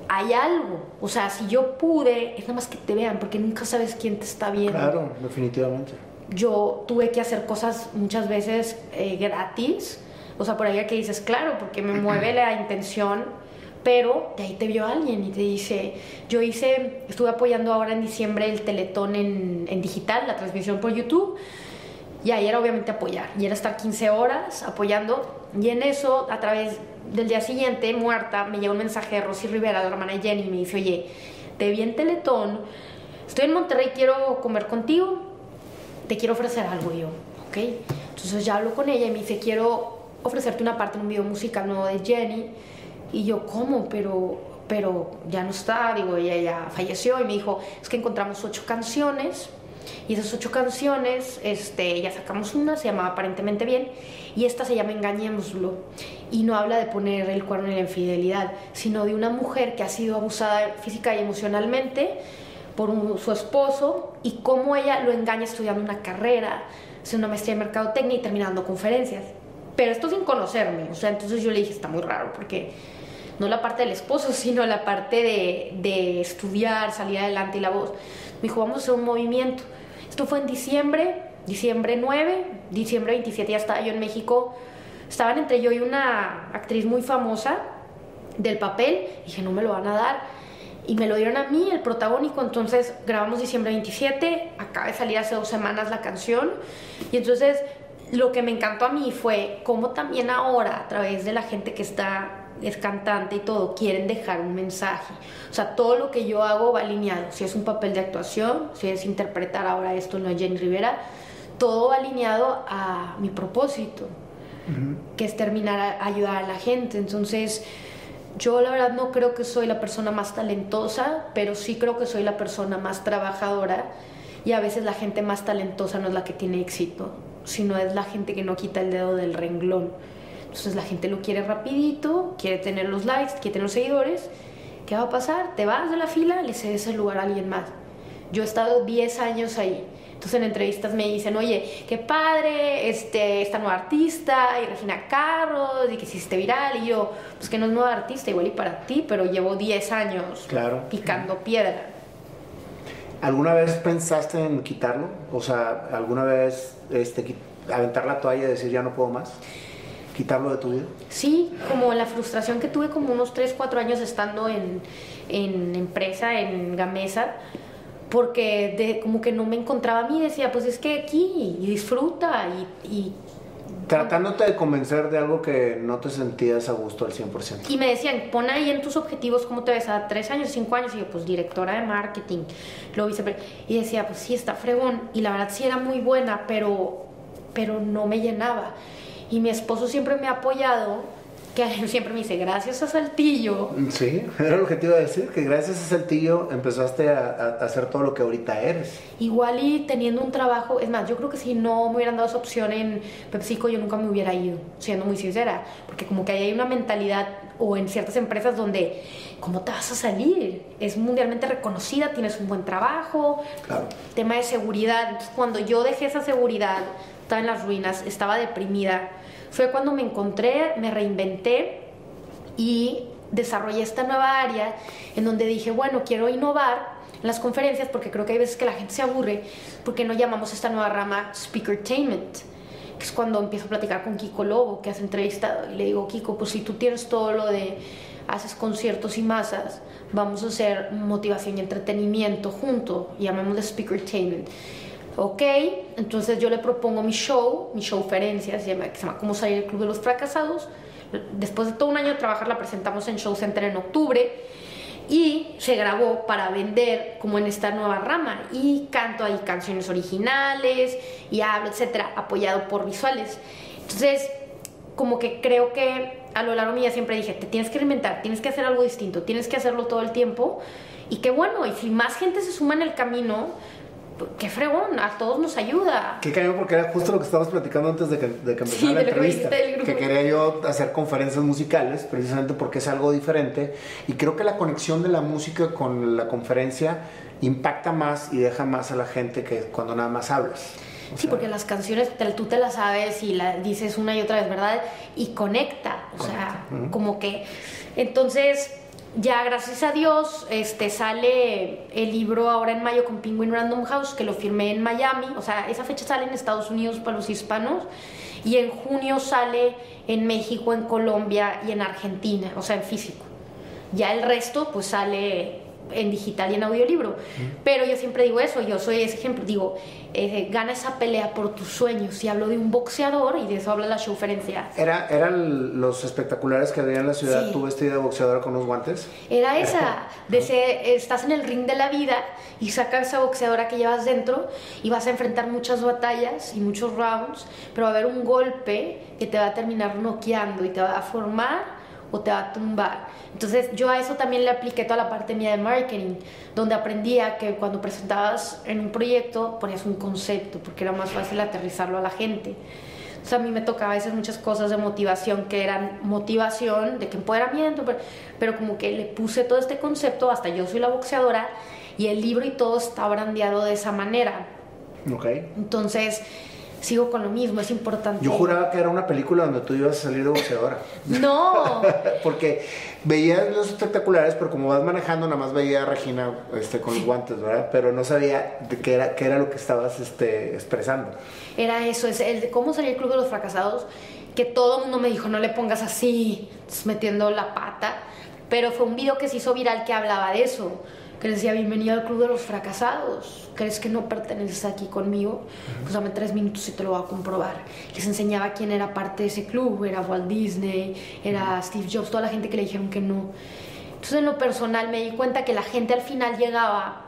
hay algo. O sea, si yo pude, es nada más que te vean, porque nunca sabes quién te está viendo. Claro, definitivamente yo tuve que hacer cosas muchas veces eh, gratis. O sea, por ahí que dices, claro, porque me mueve la intención, pero de ahí te vio alguien y te dice, yo hice, estuve apoyando ahora en diciembre el teletón en, digital, la transmisión por YouTube, y ahí era obviamente apoyar, y era estar 15 horas apoyando, y en eso, a través del día siguiente, muerta, me llegó un mensaje de Rosy Rivera, de la hermana Jenny, y me dice, oye, te vi en teletón, estoy en Monterrey, quiero comer contigo, te quiero ofrecer algo yo, ¿ok? Entonces ya hablo con ella y me dice, quiero ofrecerte una parte en un video musical nuevo de Jenny. Y yo, ¿cómo? Pero, pero ya no está, digo, ella ya falleció y me dijo, es que encontramos ocho canciones y esas ocho canciones, este, ya sacamos una, se llamaba Aparentemente Bien, y esta se llama Engañémoslo. Y no habla de poner el cuerno en la infidelidad, sino de una mujer que ha sido abusada física y emocionalmente por su esposo y cómo ella lo engaña estudiando una carrera, haciendo una maestría en mercadotecnia y terminando conferencias. Pero esto sin conocerme, o sea, entonces yo le dije, está muy raro, porque no la parte del esposo, sino la parte de, de estudiar, salir adelante y la voz. Me dijo, vamos a hacer un movimiento. Esto fue en diciembre, diciembre 9, diciembre 27 ya estaba yo en México. Estaban entre yo y una actriz muy famosa del papel. Dije, no me lo van a dar. Y me lo dieron a mí, el protagónico. Entonces grabamos diciembre 27. Acaba de salir hace dos semanas la canción. Y entonces lo que me encantó a mí fue cómo también ahora, a través de la gente que está es cantante y todo, quieren dejar un mensaje. O sea, todo lo que yo hago va alineado. Si es un papel de actuación, si es interpretar ahora esto, no es Jenny Rivera, todo va alineado a mi propósito, que es terminar a ayudar a la gente. Entonces, yo la verdad no creo que soy la persona más talentosa, pero sí creo que soy la persona más trabajadora y a veces la gente más talentosa no es la que tiene éxito, sino es la gente que no quita el dedo del renglón entonces la gente lo quiere rapidito, quiere tener los likes, quiere tener los seguidores. ¿Qué va a pasar? Te vas de la fila, le cedes el lugar a alguien más. Yo he estado 10 años ahí. Entonces en entrevistas me dicen, oye, qué padre, este, esta nueva artista, y Regina Carros, y que hiciste viral, y yo, pues que no es nueva artista, igual y para ti, pero llevo 10 años claro. picando piedra. ¿Alguna vez pensaste en quitarlo? O sea, ¿alguna vez este, aventar la toalla y decir ya no puedo más? quitarlo de tu vida? Sí, como la frustración que tuve como unos 3, 4 años estando en, en empresa, en Gamesa, porque de, como que no me encontraba a mí, decía, pues es que aquí y disfruta y, y Tratándote de convencer de algo que no te sentías a gusto al 100%. Y me decían, pon ahí en tus objetivos cómo te ves a tres años, cinco años. Y yo, pues directora de marketing, lo vice Y decía, pues sí, está fregón. Y la verdad sí era muy buena, pero, pero no me llenaba. Y mi esposo siempre me ha apoyado, que siempre me dice, gracias a Saltillo. Sí, era lo que te iba a decir, que gracias a Saltillo empezaste a, hacer todo lo que ahorita eres. Igual y teniendo un trabajo, es más, yo creo que si no me hubieran dado esa opción en PepsiCo, yo nunca me hubiera ido, siendo muy sincera, porque como que ahí hay una mentalidad o en ciertas empresas donde, ¿cómo te vas a salir? Es mundialmente reconocida, tienes un buen trabajo, claro. tema de seguridad. Entonces, cuando yo dejé esa seguridad, estaba en las ruinas, estaba deprimida. Fue cuando me encontré, me reinventé y desarrollé esta nueva área en donde dije, bueno, quiero innovar en las conferencias porque creo que hay veces que la gente se aburre porque no llamamos esta nueva rama speakertainment que es cuando empiezo a platicar con Kiko Lobo que hace entrevistado y le digo Kiko pues si tú tienes todo lo de haces conciertos y masas vamos a hacer motivación y entretenimiento junto llamémosle speakertainment Ok, entonces yo le propongo mi show, mi show ferencia, se llama, que se llama Cómo salir del Club de los Fracasados. Después de todo un año de trabajar, la presentamos en Show Center en octubre y se grabó para vender como en esta nueva rama y canto ahí canciones originales y hablo, etcétera, apoyado por visuales. Entonces, como que creo que a lo largo de mi vida siempre dije, te tienes que reinventar, tienes que hacer algo distinto, tienes que hacerlo todo el tiempo y que bueno, y si más gente se suma en el camino, qué fregón, a todos nos ayuda. Qué cariño, porque era justo lo que estábamos platicando antes de que, de que empezara la entrevista. Que, quería yo hacer conferencias musicales, precisamente porque es algo diferente. Y creo que la conexión de la música con la conferencia impacta más y deja más a la gente que cuando nada más hablas. sí, porque las canciones tú te las sabes y las dices una y otra vez, ¿verdad? Y conecta, o sea, como que... Entonces ya gracias a Dios este, sale el libro ahora en mayo con Penguin Random House, que lo firmé en Miami, o sea, esa fecha sale en Estados Unidos para los hispanos, y en junio sale en México, en Colombia y en Argentina, o sea, en físico. Ya el resto pues sale en digital y en audiolibro. Pero yo siempre digo eso, yo soy ese ejemplo, digo, eh, gana esa pelea por tus sueños. Y hablo de un boxeador y de eso habla la showferencia. ¿Era, ¿Eran los espectaculares que había en la ciudad, tu vestida de boxeadora con los guantes? Era esa, de estás en el ring de la vida y sacas esa boxeadora que llevas dentro y vas a enfrentar muchas batallas y muchos rounds, pero va a haber un golpe que te va a terminar noqueando y te va a formar o te va a tumbar. Entonces yo a eso también le apliqué toda la parte mía de marketing, donde aprendía que cuando presentabas en un proyecto ponías un concepto, porque era más fácil aterrizarlo a la gente. O sea, a mí me tocaba a veces muchas cosas de motivación que eran motivación, de que empoderamiento, pero, pero como que le puse todo este concepto, hasta yo soy la boxeadora, y el libro y todo está brandeado de esa manera. Ok. Entonces, sigo con lo mismo, es importante. Yo juraba que era una película donde tú ibas a salir de boxeadora. No. Porque veías los espectaculares, pero como vas manejando, nada más veía a Regina este, con los guantes, ¿verdad? Pero no sabía de qué era, qué era lo que estabas este, expresando. Era eso, es el de cómo salir el Club de los Fracasados, que todo el mundo me dijo, no le pongas así, metiendo la pata. Pero fue un video que se hizo viral que hablaba de eso que les decía bienvenido al club de los fracasados. ¿Crees que no perteneces aquí conmigo? Pues dame tres minutos y te lo voy a comprobar. Les enseñaba quién era parte de ese club. Era Walt Disney, era Steve Jobs, toda la gente que le dijeron que no. Entonces en lo personal me di cuenta que la gente al final llegaba,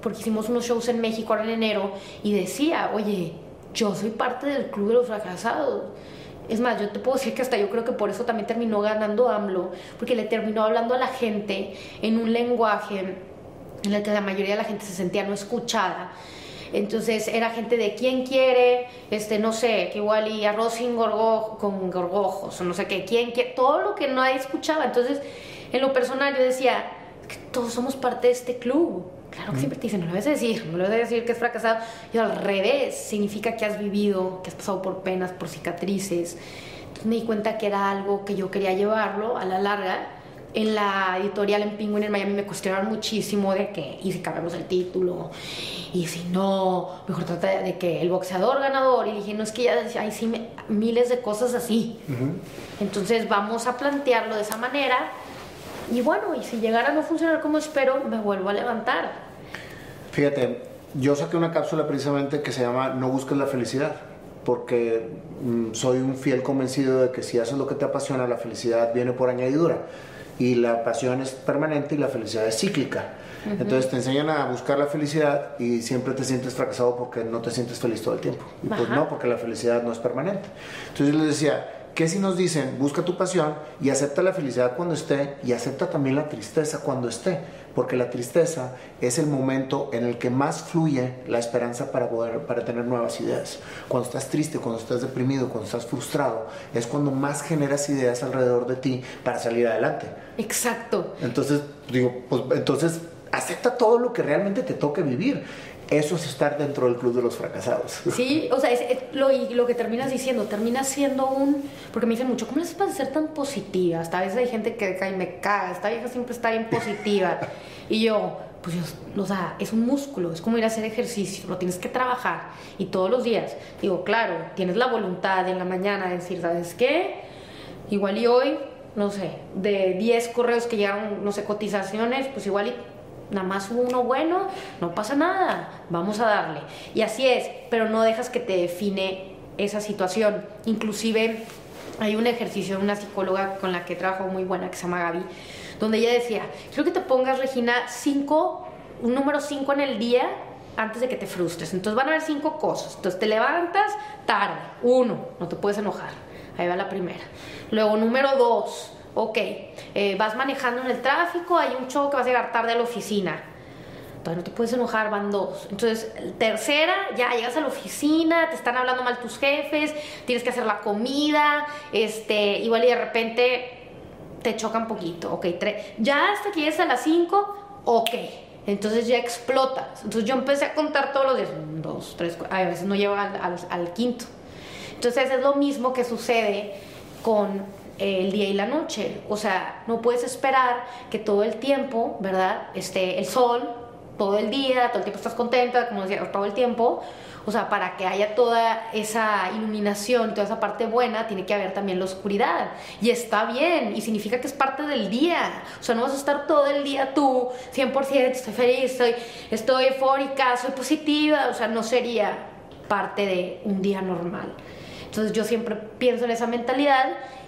porque hicimos unos shows en México ahora en enero, y decía, oye, yo soy parte del club de los fracasados. Es más, yo te puedo decir que hasta yo creo que por eso también terminó ganando AMLO, porque le terminó hablando a la gente en un lenguaje en la que la mayoría de la gente se sentía no escuchada. Entonces era gente de quién quiere, este, no sé, que igual y arroz sin gorgojo, con gorgojos, o no sé qué, quién quiere, todo lo que nadie escuchaba. Entonces, en lo personal yo decía, que todos somos parte de este club. Claro que siempre te dicen, no lo debes decir, no lo debes decir que es fracasado. Y al revés, significa que has vivido, que has pasado por penas, por cicatrices. Entonces me di cuenta que era algo que yo quería llevarlo a la larga en la editorial en Penguin en Miami me cuestionaron muchísimo de que, y si cambiamos el título, y si no, mejor trata de que el boxeador ganador, y dije, no es que ya hay sí miles de cosas así. Entonces vamos a plantearlo de esa manera, y bueno, y si llegara a no funcionar como espero, me vuelvo a levantar. Fíjate, yo saqué una cápsula precisamente que se llama No busques la felicidad porque mm, soy un fiel convencido de que si haces lo que te apasiona, la felicidad viene por añadidura y la pasión es permanente y la felicidad es cíclica. Entonces te enseñan a buscar la felicidad y siempre te sientes fracasado porque no te sientes feliz todo el tiempo. Y pues no, porque la felicidad no es permanente. Entonces yo les decía, ¿Qué si nos dicen, busca tu pasión y acepta la felicidad cuando esté y acepta también la tristeza cuando esté? Porque la tristeza es el momento en el que más fluye la esperanza para poder para tener nuevas ideas. Cuando estás triste, cuando estás deprimido, cuando estás frustrado, es cuando más generas ideas alrededor de ti para salir adelante. Exacto. Entonces, digo, pues entonces acepta todo lo que realmente te toque vivir eso es estar dentro del club de los fracasados. Sí, o sea, es, lo, y lo que terminas diciendo, terminas siendo un... Porque me dicen mucho, ¿cómo les para ser tan positiva? Hasta a veces hay gente que cae, me caga, esta vieja siempre está bien positiva. y yo, pues, o sea, es un músculo, es como ir a hacer ejercicio, lo tienes que trabajar. Y todos los días, digo, claro, tienes la voluntad en la mañana de decir, ¿sabes qué? Igual y hoy, no sé, de 10 correos que llegaron, no sé, cotizaciones, pues igual y nada más uno bueno, no pasa nada, vamos a darle. Y así es, pero no dejas que te define esa situación. Inclusive hay un ejercicio de una psicóloga con la que trabajo muy buena que se llama Gaby, donde ella decía, creo que te pongas, Regina, cinco, un número 5 en el día antes de que te frustres. Entonces van a haber cinco cosas. Entonces te levantas tarde, uno, no te puedes enojar. Ahí va la primera. Luego, número dos, ok, eh, vas manejando en el tráfico, hay un show que vas a llegar tarde a la oficina. Entonces no te puedes enojar, van dos. Entonces, tercera, ya llegas a la oficina, te están hablando mal tus jefes, tienes que hacer la comida, este, igual y de repente te choca un poquito, ok, tres. Ya hasta que llegues a las cinco, ok. Entonces ya explotas. Entonces yo empecé a contar todos los días, dos, tres, cuatro, a veces no llego al quinto. Entonces es lo mismo que sucede con el día y la noche. O sea, no puedes esperar que todo el tiempo, ¿verdad? Esté el sol todo el día, todo el tiempo estás contenta, como decía, todo el tiempo. O sea, para que haya toda esa iluminación, toda esa parte buena, tiene que haber también la oscuridad. Y está bien, y significa que es parte del día. O sea, no vas a estar todo el día tú, 100%, estoy feliz, estoy, estoy eufórica, soy positiva. O sea, no sería parte de un día normal. Entonces yo siempre pienso en esa mentalidad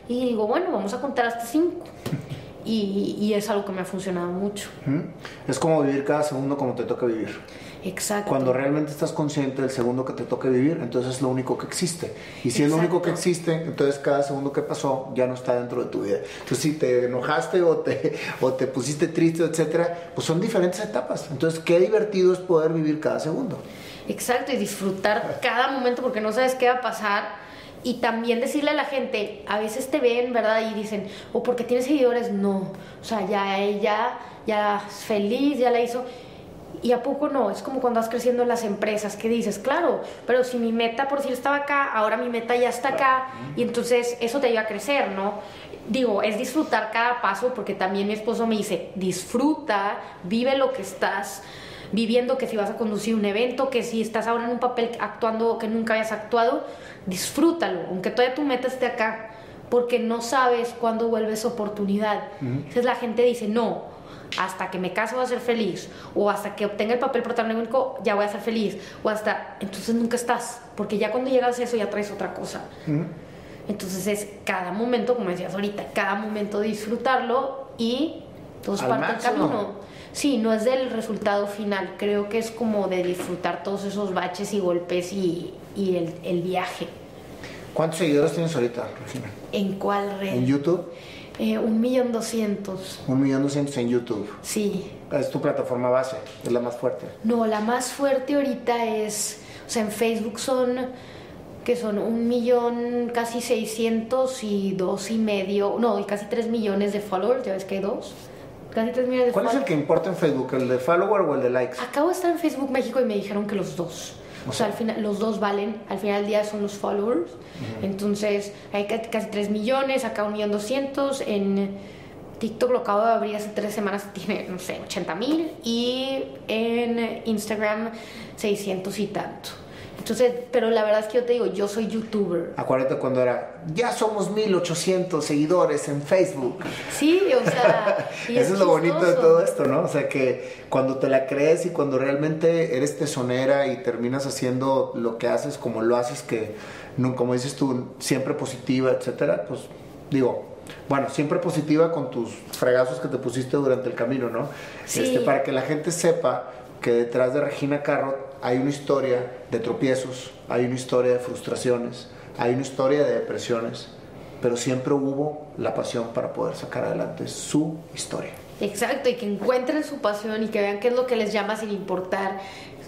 y digo, bueno, vamos a contar hasta cinco. Y, y es algo que me ha funcionado mucho. Es como vivir cada segundo como te toca vivir. Exacto. Cuando realmente estás consciente del segundo que te toca vivir, entonces es lo único que existe. Y si es lo único que existe, entonces cada segundo que pasó ya no está dentro de tu vida. Entonces si te enojaste o te, o te pusiste triste, etcétera, pues son diferentes etapas. Entonces qué divertido es poder vivir cada segundo. Exacto, y disfrutar cada momento porque no sabes qué va a pasar. Y también decirle a la gente, a veces te ven, ¿verdad? Y dicen, o porque tienes seguidores, no. O sea, ya ella, ya es feliz, ya la hizo. Y a poco no, es como cuando vas creciendo en las empresas, que dices, claro, pero si mi meta por decir estaba acá, ahora mi meta ya está acá, y entonces eso te ayuda a crecer, ¿no? Digo, es disfrutar cada paso, porque también mi esposo me dice, disfruta, vive lo que estás viviendo, que si vas a conducir un evento, que si estás ahora en un papel actuando que nunca habías actuado, disfrútalo, aunque todavía tu meta esté acá, porque no sabes cuándo vuelve esa oportunidad. Entonces la gente dice, no, hasta que me case voy a ser feliz, o hasta que obtenga el papel protagónico ya voy a ser feliz, o hasta, entonces nunca estás, porque ya cuando llegas a eso ya traes otra cosa. Entonces es cada momento, como decías ahorita, cada momento disfrutarlo y todo es parte del camino. Sí, no es del resultado final, creo que es como de disfrutar todos esos baches y golpes y, y el, el, viaje. ¿Cuántos seguidores tienes ahorita, Regina? ¿En cuál red? ¿En YouTube? Eh, un millón doscientos. Un millón doscientos en YouTube. Sí. Es tu plataforma base, es la más fuerte. No, la más fuerte ahorita es, o sea, en Facebook son, que son un millón, casi seiscientos y dos y medio, no, y casi tres millones de followers, ya ves que hay dos. Casi tres millones de ¿Cuál es el que importa en Facebook, el de follower o el de likes? Acabo de estar en Facebook México y me dijeron que los dos. O sea, al final, los dos valen, al final del día son los followers. Entonces, hay casi 3 millones, acá un millón 200. En TikTok lo acabo de abrir hace 3 semanas, tiene, no sé, 80 mil. Y en Instagram, 600 y tanto. Entonces, pero la verdad es que yo te digo, yo soy youtuber. Acuérdate cuando era, ya somos 1800 seguidores en Facebook. Sí, o sea. Eso es, es lo bonito de todo esto, ¿no? O sea, que cuando te la crees y cuando realmente eres tesonera y terminas haciendo lo que haces como lo haces, que, como dices tú, siempre positiva, etcétera, pues digo, bueno, siempre positiva con tus fregazos que te pusiste durante el camino, ¿no? Sí. Este, para que la gente sepa que detrás de Regina Carrot hay una historia de tropiezos, hay una historia de frustraciones, hay una historia de depresiones, pero siempre hubo la pasión para poder sacar adelante su historia. Exacto, y que encuentren su pasión y que vean qué es lo que les llama sin importar,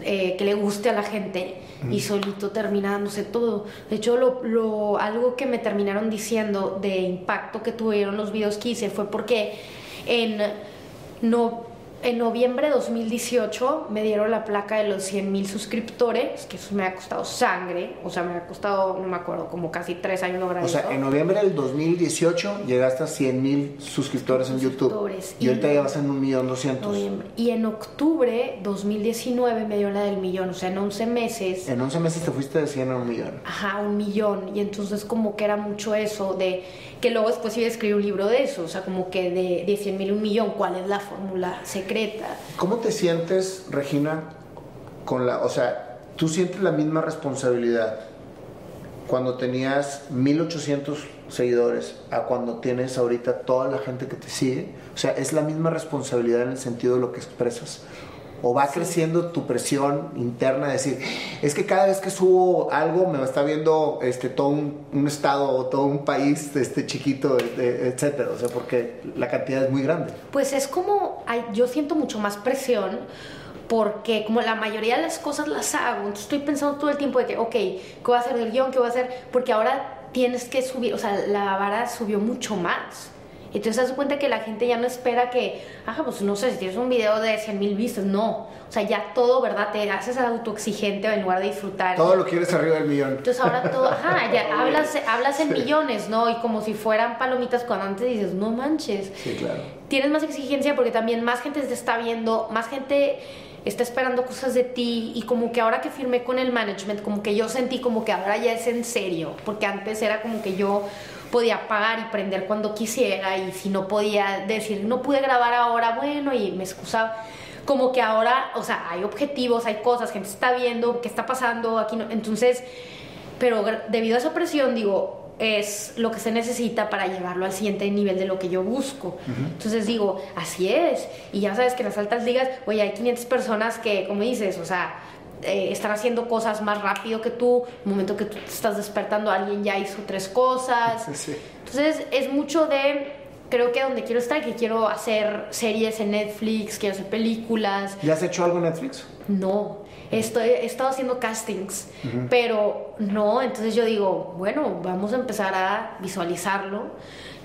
eh, que le guste a la gente y solito terminándose todo. De hecho, lo, lo, algo que me terminaron diciendo de impacto que tuvieron los videos que hice fue porque en no en noviembre de 2018 me dieron la placa de los 100 mil suscriptores, que eso me ha costado sangre, o sea, me ha costado, no me acuerdo, como casi tres años lograr O sea, en noviembre del 2018 llegaste a 100 mil suscriptores en YouTube. Y, y ahorita ya vas en un millón doscientos. Y en octubre 2019 me dio la del millón, o sea, en 11 meses. En 11 meses te fuiste de 100 a un millón. Ajá, un millón. Y entonces como que era mucho eso de que luego después iba a escribir un libro de eso, o sea, como que de, de 100 mil un millón, ¿cuál es la fórmula secreta? ¿Cómo te sientes, Regina, con la, o sea, tú sientes la misma responsabilidad cuando tenías 1800 seguidores a cuando tienes ahorita toda la gente que te sigue? O sea, es la misma responsabilidad en el sentido de lo que expresas o va creciendo tu presión interna de decir, es que cada vez que subo algo me está viendo este, todo un, un estado o todo un país este, chiquito, etcétera, o sea, porque la cantidad es muy grande. Pues es como, yo siento mucho más presión porque como la mayoría de las cosas las hago, entonces estoy pensando todo el tiempo de que, ok, ¿qué voy a hacer del guion? ¿Qué voy a hacer? Porque ahora tienes que subir, o sea, la vara subió mucho más. Entonces das cuenta que la gente ya no espera que, ah, pues no sé, si tienes un video de 100 mil vistas, no. O sea, ya todo, ¿verdad? Te haces autoexigente en lugar de disfrutar. Todo lo quieres arriba del millón. Entonces ahora todo, ajá, ya hablas, hablas en millones, ¿no? Y como si fueran palomitas cuando antes dices, no manches. Sí, claro. Tienes más exigencia porque también más gente te está viendo, más gente está esperando cosas de ti y como que ahora que firmé con el management, como que yo sentí como que ahora ya es en serio, porque antes era como que yo podía pagar y prender cuando quisiera y si no podía decir, no pude grabar ahora, bueno, y me excusaba. Como que ahora, o sea, hay objetivos, hay cosas, gente está viendo qué está pasando aquí, no, entonces, pero debido a esa presión, digo, es lo que se necesita para llevarlo al siguiente nivel de lo que yo busco. Entonces digo, así es. Y ya sabes que en las altas ligas, oye, hay 500 personas que, como dices, o sea, eh, están haciendo cosas más rápido que tú. El momento que tú te estás despertando, alguien ya hizo tres cosas. Entonces es mucho de, creo que donde quiero estar, que quiero hacer series en Netflix, quiero hacer películas. ¿Ya has hecho algo en Netflix? No. Estoy, he estado haciendo castings, pero no, entonces yo digo, bueno, vamos a empezar a visualizarlo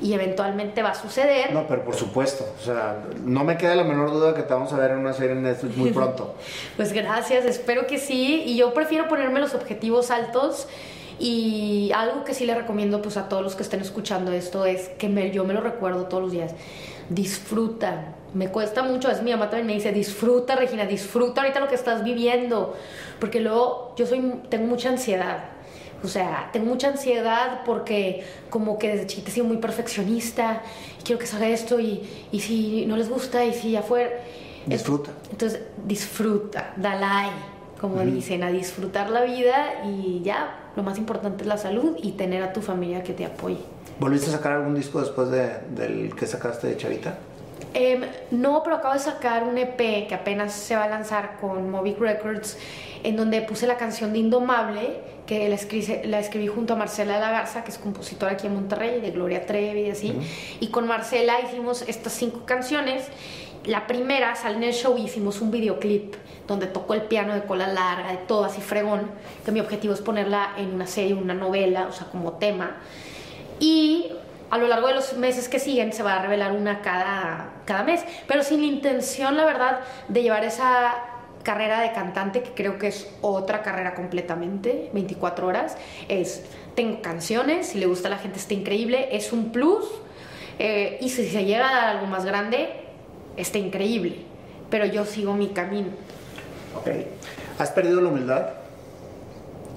y eventualmente va a suceder. No, pero por supuesto, o sea, no me queda la menor duda que te vamos a ver en una serie en Netflix muy pronto. pues gracias, espero que sí, y yo prefiero ponerme los objetivos altos. Y algo que sí le recomiendo pues a todos los que estén escuchando esto es que me, yo me lo recuerdo todos los días. Disfruta, me cuesta mucho, es mi mamá también me dice, disfruta Regina, disfruta ahorita lo que estás viviendo, porque luego yo soy, tengo mucha ansiedad, o sea, tengo mucha ansiedad porque como que desde chiquita he sido muy perfeccionista, y quiero que salga esto y, y si no les gusta y si afuera... Disfruta. Entonces, disfruta, dale, como dicen, a disfrutar la vida y ya, lo más importante es la salud y tener a tu familia que te apoye. ¿Volviste a sacar algún disco después de, del que sacaste de Chavita? Em, no, pero acabo de sacar un EP que apenas se va a lanzar con Movic Records, en donde puse la canción de Indomable, que la escribí, la escribí junto a Marcela de la Garza, que es compositora aquí en Monterrey, de Gloria Trevi y así. Y con Marcela hicimos estas cinco canciones. La primera sale en el show y hicimos un videoclip donde tocó el piano de cola larga, de todo así fregón, que mi objetivo es ponerla en una serie, una novela, o sea, como tema. Y a lo largo de los meses que siguen se va a revelar una cada, cada mes, pero sin la intención, la verdad, de llevar esa carrera de cantante, que creo que es otra carrera completamente, 24 horas, es, tengo canciones, si le gusta a la gente está increíble, es un plus, eh, y si se llega a dar algo más grande, está increíble, pero yo sigo mi camino. Ok. ¿Has perdido la humildad?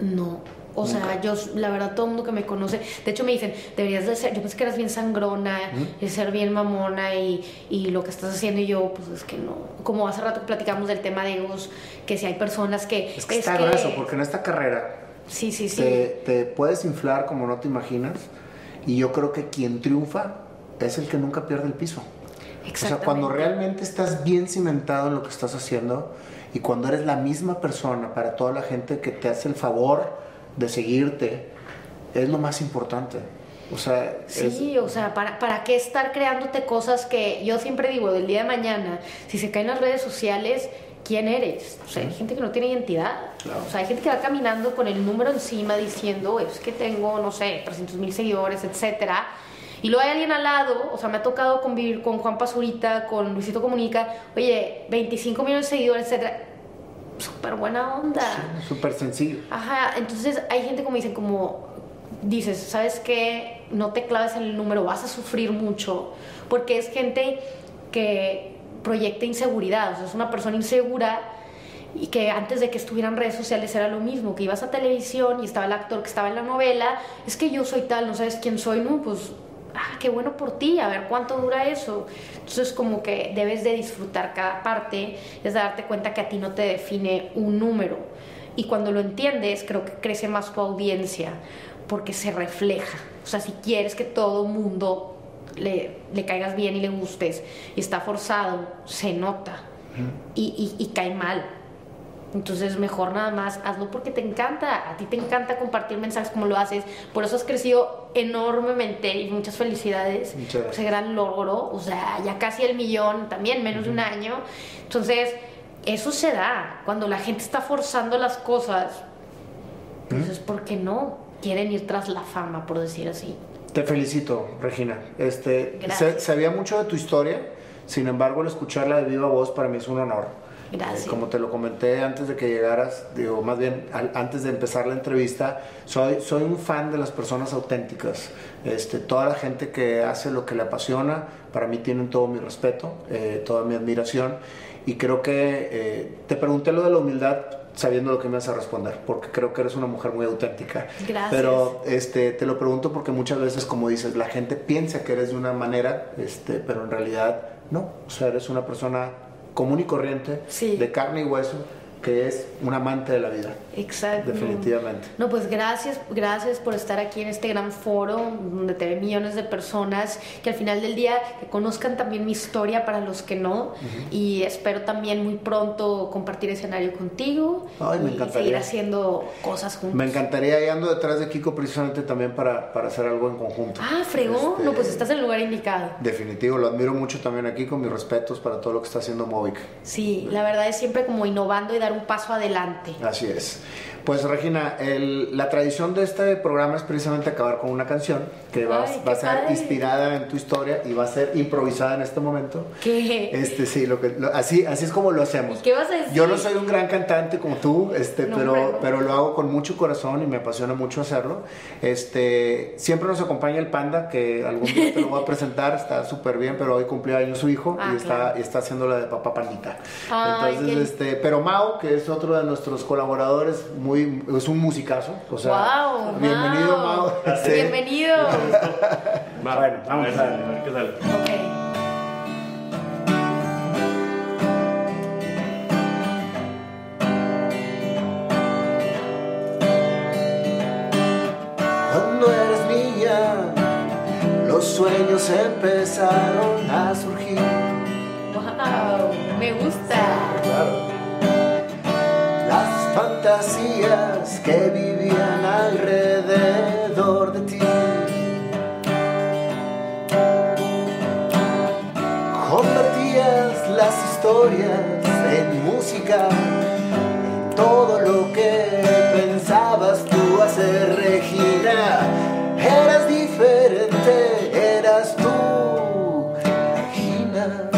No. O sea, yo, la verdad, todo el mundo que me conoce, de hecho me dicen, deberías de ser, yo pensé que eras bien sangrona, de ser bien mamona y, y, lo que estás haciendo y yo, pues es que no. Como hace rato platicamos del tema de egos, que si hay personas que... Es que está grueso, porque en esta carrera... Sí, sí, sí. Te, te puedes inflar como no te imaginas y yo creo que quien triunfa es el que nunca pierde el piso. O sea, cuando realmente estás bien cimentado en lo que estás haciendo y cuando eres la misma persona para toda la gente que te hace el favor de seguirte, es lo más importante. O sea, sí, o sea, ¿para, ¿para qué estar creándote cosas que yo siempre digo, del día de mañana, si se caen las redes sociales, ¿quién eres? O sea, hay gente que no tiene identidad. O sea, hay gente que va caminando con el número encima diciendo, es que tengo, no sé, 300 mil seguidores, etcétera. Y luego hay alguien al lado, o sea, me ha tocado convivir con Juan Pazurita, con Luisito Comunica, oye, 25 millones de seguidores, etcétera súper buena onda. súper sencillo. Ajá, entonces hay gente como dicen, como dices, ¿sabes qué? No te claves en el número, vas a sufrir mucho, porque es gente que proyecta inseguridad, o sea, es una persona insegura y que antes de que estuvieran redes sociales era lo mismo, que ibas a televisión y estaba el actor que estaba en la novela, es que yo soy tal, no sabes quién soy, no, pues ah, qué bueno por ti, a ver cuánto dura eso. Entonces como que debes de disfrutar cada parte, es darte cuenta que a ti no te define un número. Y cuando lo entiendes, creo que crece más tu audiencia, porque se refleja. O sea, si quieres que todo mundo le, le caigas bien y le gustes, y está forzado, se nota y, y, y cae mal. Entonces, mejor nada más hazlo porque te encanta. A ti te encanta compartir mensajes como lo haces. Por eso has crecido enormemente y muchas felicidades. Ese gran logro. O sea, ya casi el millón también, menos de un año. Entonces, eso se da cuando la gente está forzando las cosas. Entonces, ¿por qué no? Quieren ir tras la fama, por decir así. Te felicito, Regina. Este, Gracias. sabía mucho de tu historia, sin embargo, el escucharla de viva voz para mí es un honor. Gracias. Eh, como te lo comenté antes de que llegaras, digo, más bien al- antes de empezar la entrevista, soy, soy un fan de las personas auténticas. Este, toda la gente que hace lo que le apasiona, para mí tienen todo mi respeto, eh, toda mi admiración. Y creo que eh, te pregunté lo de la humildad sabiendo lo que me vas a responder, porque creo que eres una mujer muy auténtica. Gracias. Pero este, te lo pregunto porque muchas veces, como dices, la gente piensa que eres de una manera, este, pero en realidad no. O sea, eres una persona común y corriente, Sí. de carne y hueso, que es un amante de la vida. Exacto. Definitivamente. No, pues gracias, gracias por estar aquí en este gran foro donde te ven millones de personas que al final del día que conozcan también mi historia para los que no y espero también muy pronto compartir escenario contigo Ay, me y encantaría. seguir haciendo cosas juntos. Me encantaría, y ando detrás de Kiko precisamente también para, para hacer algo en conjunto. Ah, fregón, Este, no, pues estás en el lugar indicado. Definitivo, lo admiro mucho también aquí con mis respetos para todo lo que está haciendo Movic. Sí, la verdad es siempre como innovando y dar un paso adelante. Así es. Pues Regina, el- la tradición de este programa es precisamente acabar con una canción que va, Ay, va a ser padre. inspirada en tu historia y va a ser improvisada en este momento. ¿Qué? Este sí, lo que, lo- así, así es como lo hacemos. ¿Y qué vas a decir? Yo no soy un gran cantante como tú, este, No, pero, pero lo hago con mucho corazón y me apasiona mucho hacerlo. Este, siempre nos acompaña el panda, que algún día te lo voy a presentar, está súper bien, pero hoy cumplió años su hijo Ah, y, está, claro. y está haciendo la de papá pandita. Ay, Entonces, qué- este, pero Mau, que es otro de nuestros colaboradores, muy, es un musicazo. O sea, Guau, bienvenido, Mau. Mau. Bienvenido. Va, Bueno, vamos ver, a darle. a ver qué sale. Cuando eres niña, los sueños empezaron a surgir. Wow, me gusta. Las fantasías que vivían alrededor de historias en música, en todo lo que pensabas tú hacer, Regina. Eras diferente, eras tú, Regina.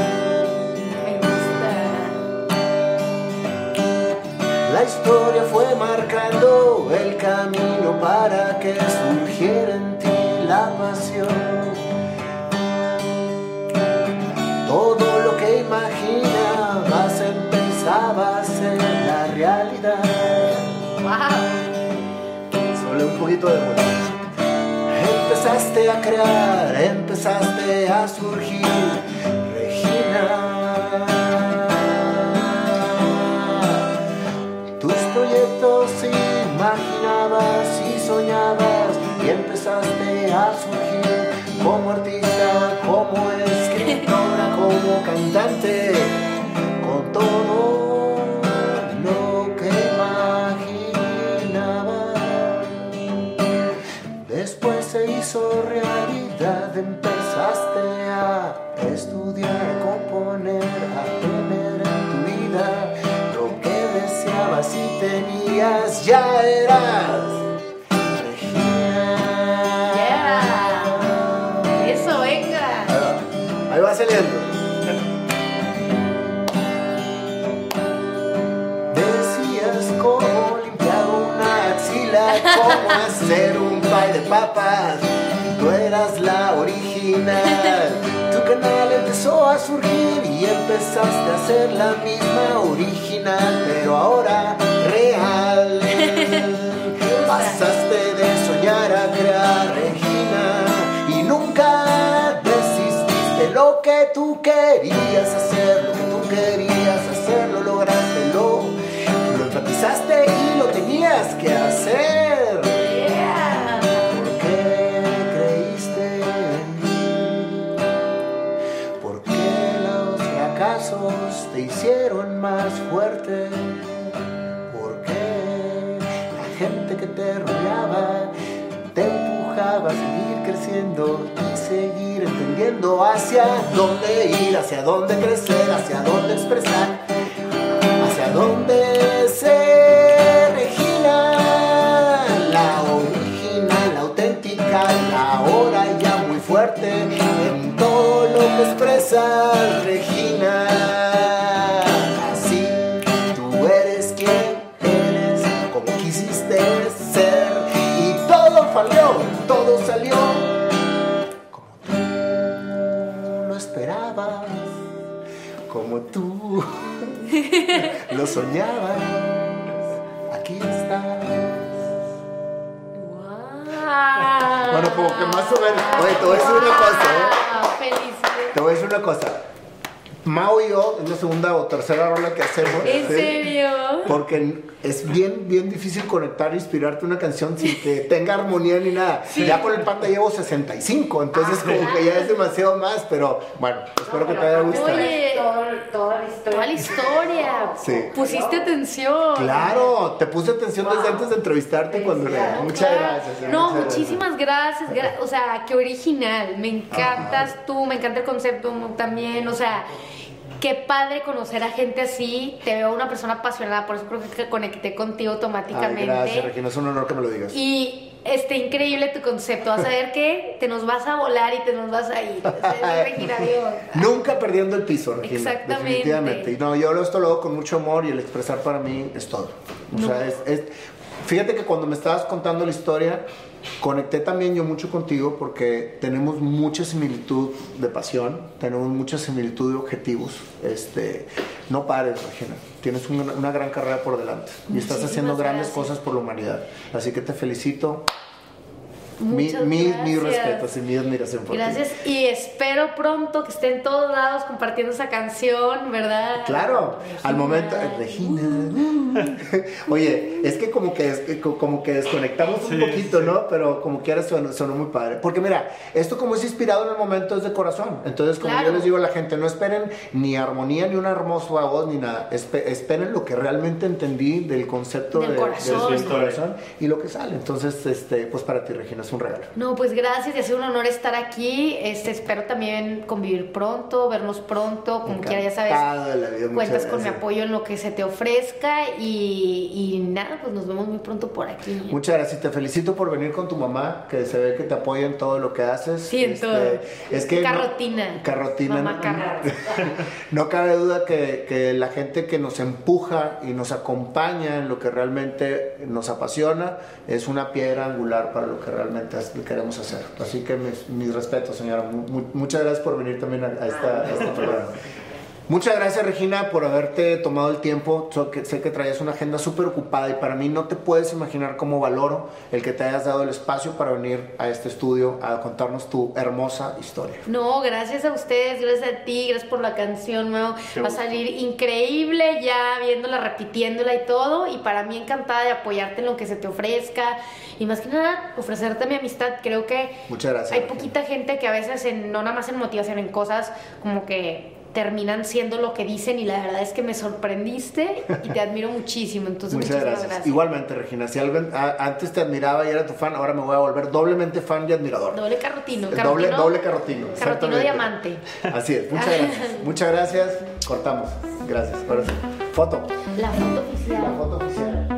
Me gusta. La historia fue marcando el camino para que surgiera en ti la pasión. Wow. Solo un poquito de música. Empezaste a crear, empezaste a surgir, Regina. Tus proyectos imaginabas y soñabas y empezaste a surgir como artista, como escritora, como cantante, con todo empezaste a estudiar, componer, a tener en tu vida lo que deseabas y tenías, ya eras. Regina. Yeah. Eso, venga. Ahí va, ahí va saliendo. Decías cómo limpiar una axila, cómo hacer un pie de papas. Tú eras la Tu canal empezó a surgir y empezaste a ser la misma original, pero ahora real. Pasaste de soñar a crear, Regina, y nunca desististe. Lo que tú querías hacer, lo que tú querías hacer, lo lograste, lo, lo enfatizaste y más fuerte porque la gente que te rodeaba te empujaba a seguir creciendo y seguir entendiendo hacia dónde ir, hacia dónde crecer, hacia dónde expresar, hacia dónde se regila la original, la auténtica, la hora ya muy fuerte en todo lo que expresas. Soñabas, aquí estás. ¡Wow! Bueno, como que más o menos. Oye, te voy a decir una cosa, ¿eh? Felicidades. Te voy a decir una cosa. Mao y yo, es la segunda o tercera rola que hacemos. ¿En ¿sí? serio? Porque es bien, bien difícil conectar e inspirarte una canción sin que tenga armonía ni nada. Ya con el panda llevo 65, entonces Ah, como que ya es demasiado más, pero bueno, espero que te haya gustado. Oye, Todo- toda la historia. toda la historia. Sí. Pusiste atención. Claro, te puse atención desde antes de entrevistarte cuando Felicidades. Muchas Claro. gracias. eh, No, muchas muchísimas gracias. gra- O sea, qué original. Me encantas tú, me encanta el concepto también. O sea, qué padre conocer a gente así. Te veo una persona apasionada, por eso creo que conecté contigo Ay, automáticamente. gracias, Regina, es un honor que me lo digas. Y este increíble tu concepto. Vas a ver que te nos vas a volar y te nos vas a ir. Regina. Nunca perdiendo el piso, Regina. Exactamente. Definitivamente. Y no, yo lo esto lo hago con mucho amor y el expresar para mí es todo. O No. sea, es, es- Fíjate que cuando me estabas contando la historia, conecté también yo mucho contigo porque tenemos mucha similitud de pasión, tenemos mucha similitud de objetivos. Este, no pares, Regina. Tienes una, una gran carrera por delante y estás haciendo grandes gracias. cosas por la humanidad. Así que te felicito. Mi, mi, mi respeto y mi admiración por ti. Gracias y espero pronto que esté en todos lados compartiendo esa canción, ¿verdad? Claro, al momento, Regina. Oye, es que como que, es- co- como que desconectamos un Sí, poquito, sí. ¿no? Pero como quiera sonó, sonó muy padre. Porque mira, esto como es inspirado en el momento es de corazón. Entonces, como Claro. yo les digo a la gente, no esperen ni armonía, ni una hermosa voz, ni nada. Espe- esperen lo que realmente entendí del concepto Del de, corazón. de corazón y lo que sale. Entonces, este, pues para ti, Regina, es un regalo. No, pues gracias y ha sido un honor estar aquí. Este, espero también convivir pronto, vernos pronto, como quiera, ya sabes. La vida, Cuentas con mi apoyo en lo que se te ofrezca y, y nada, pues nos vemos muy pronto por aquí. Muchas gracias, te felicito por venir con tu mamá, que se ve que te apoya en todo lo que haces. Este, Sí, en todo. Es que no- Carrotina. carrotina. Mamá no, no cabe duda que, que la gente que nos empuja y nos acompaña en lo que realmente nos apasiona es una piedra angular para lo que realmente queremos hacer. Así que mis, mis respetos, señora. Mu- mu- muchas gracias por venir también a, a esta, a este programa. Muchas gracias Regina por haberte tomado el tiempo. So que- Sé que traías una agenda súper ocupada y para mí no te puedes imaginar cómo valoro el que te hayas dado el espacio para venir a este estudio a contarnos tu hermosa historia. No, gracias a ustedes, gracias a ti, gracias por la canción, Mau. Va a salir increíble ya viéndola, repitiéndola y todo. Y para mí encantada de apoyarte en lo que se te ofrezca. Y más que nada, ofrecerte mi amistad. Creo que Muchas gracias. hay Regina. poquita gente que a veces, en- no nada más en motivación, en cosas como que terminan siendo lo que dicen y la verdad es que me sorprendiste y te admiro muchísimo. Entonces, Muchas gracias. gracias. Igualmente, Regina, si alguien a- antes te admiraba y era tu fan, ahora me voy a volver doblemente fan y admirador. Doble carrotino. doble, carrotino doble carrotino. Carrotino exactamente. diamante. Así es, muchas gracias. Muchas gracias. Cortamos. Gracias. Ahora sí. Foto. La foto oficial. La foto oficial.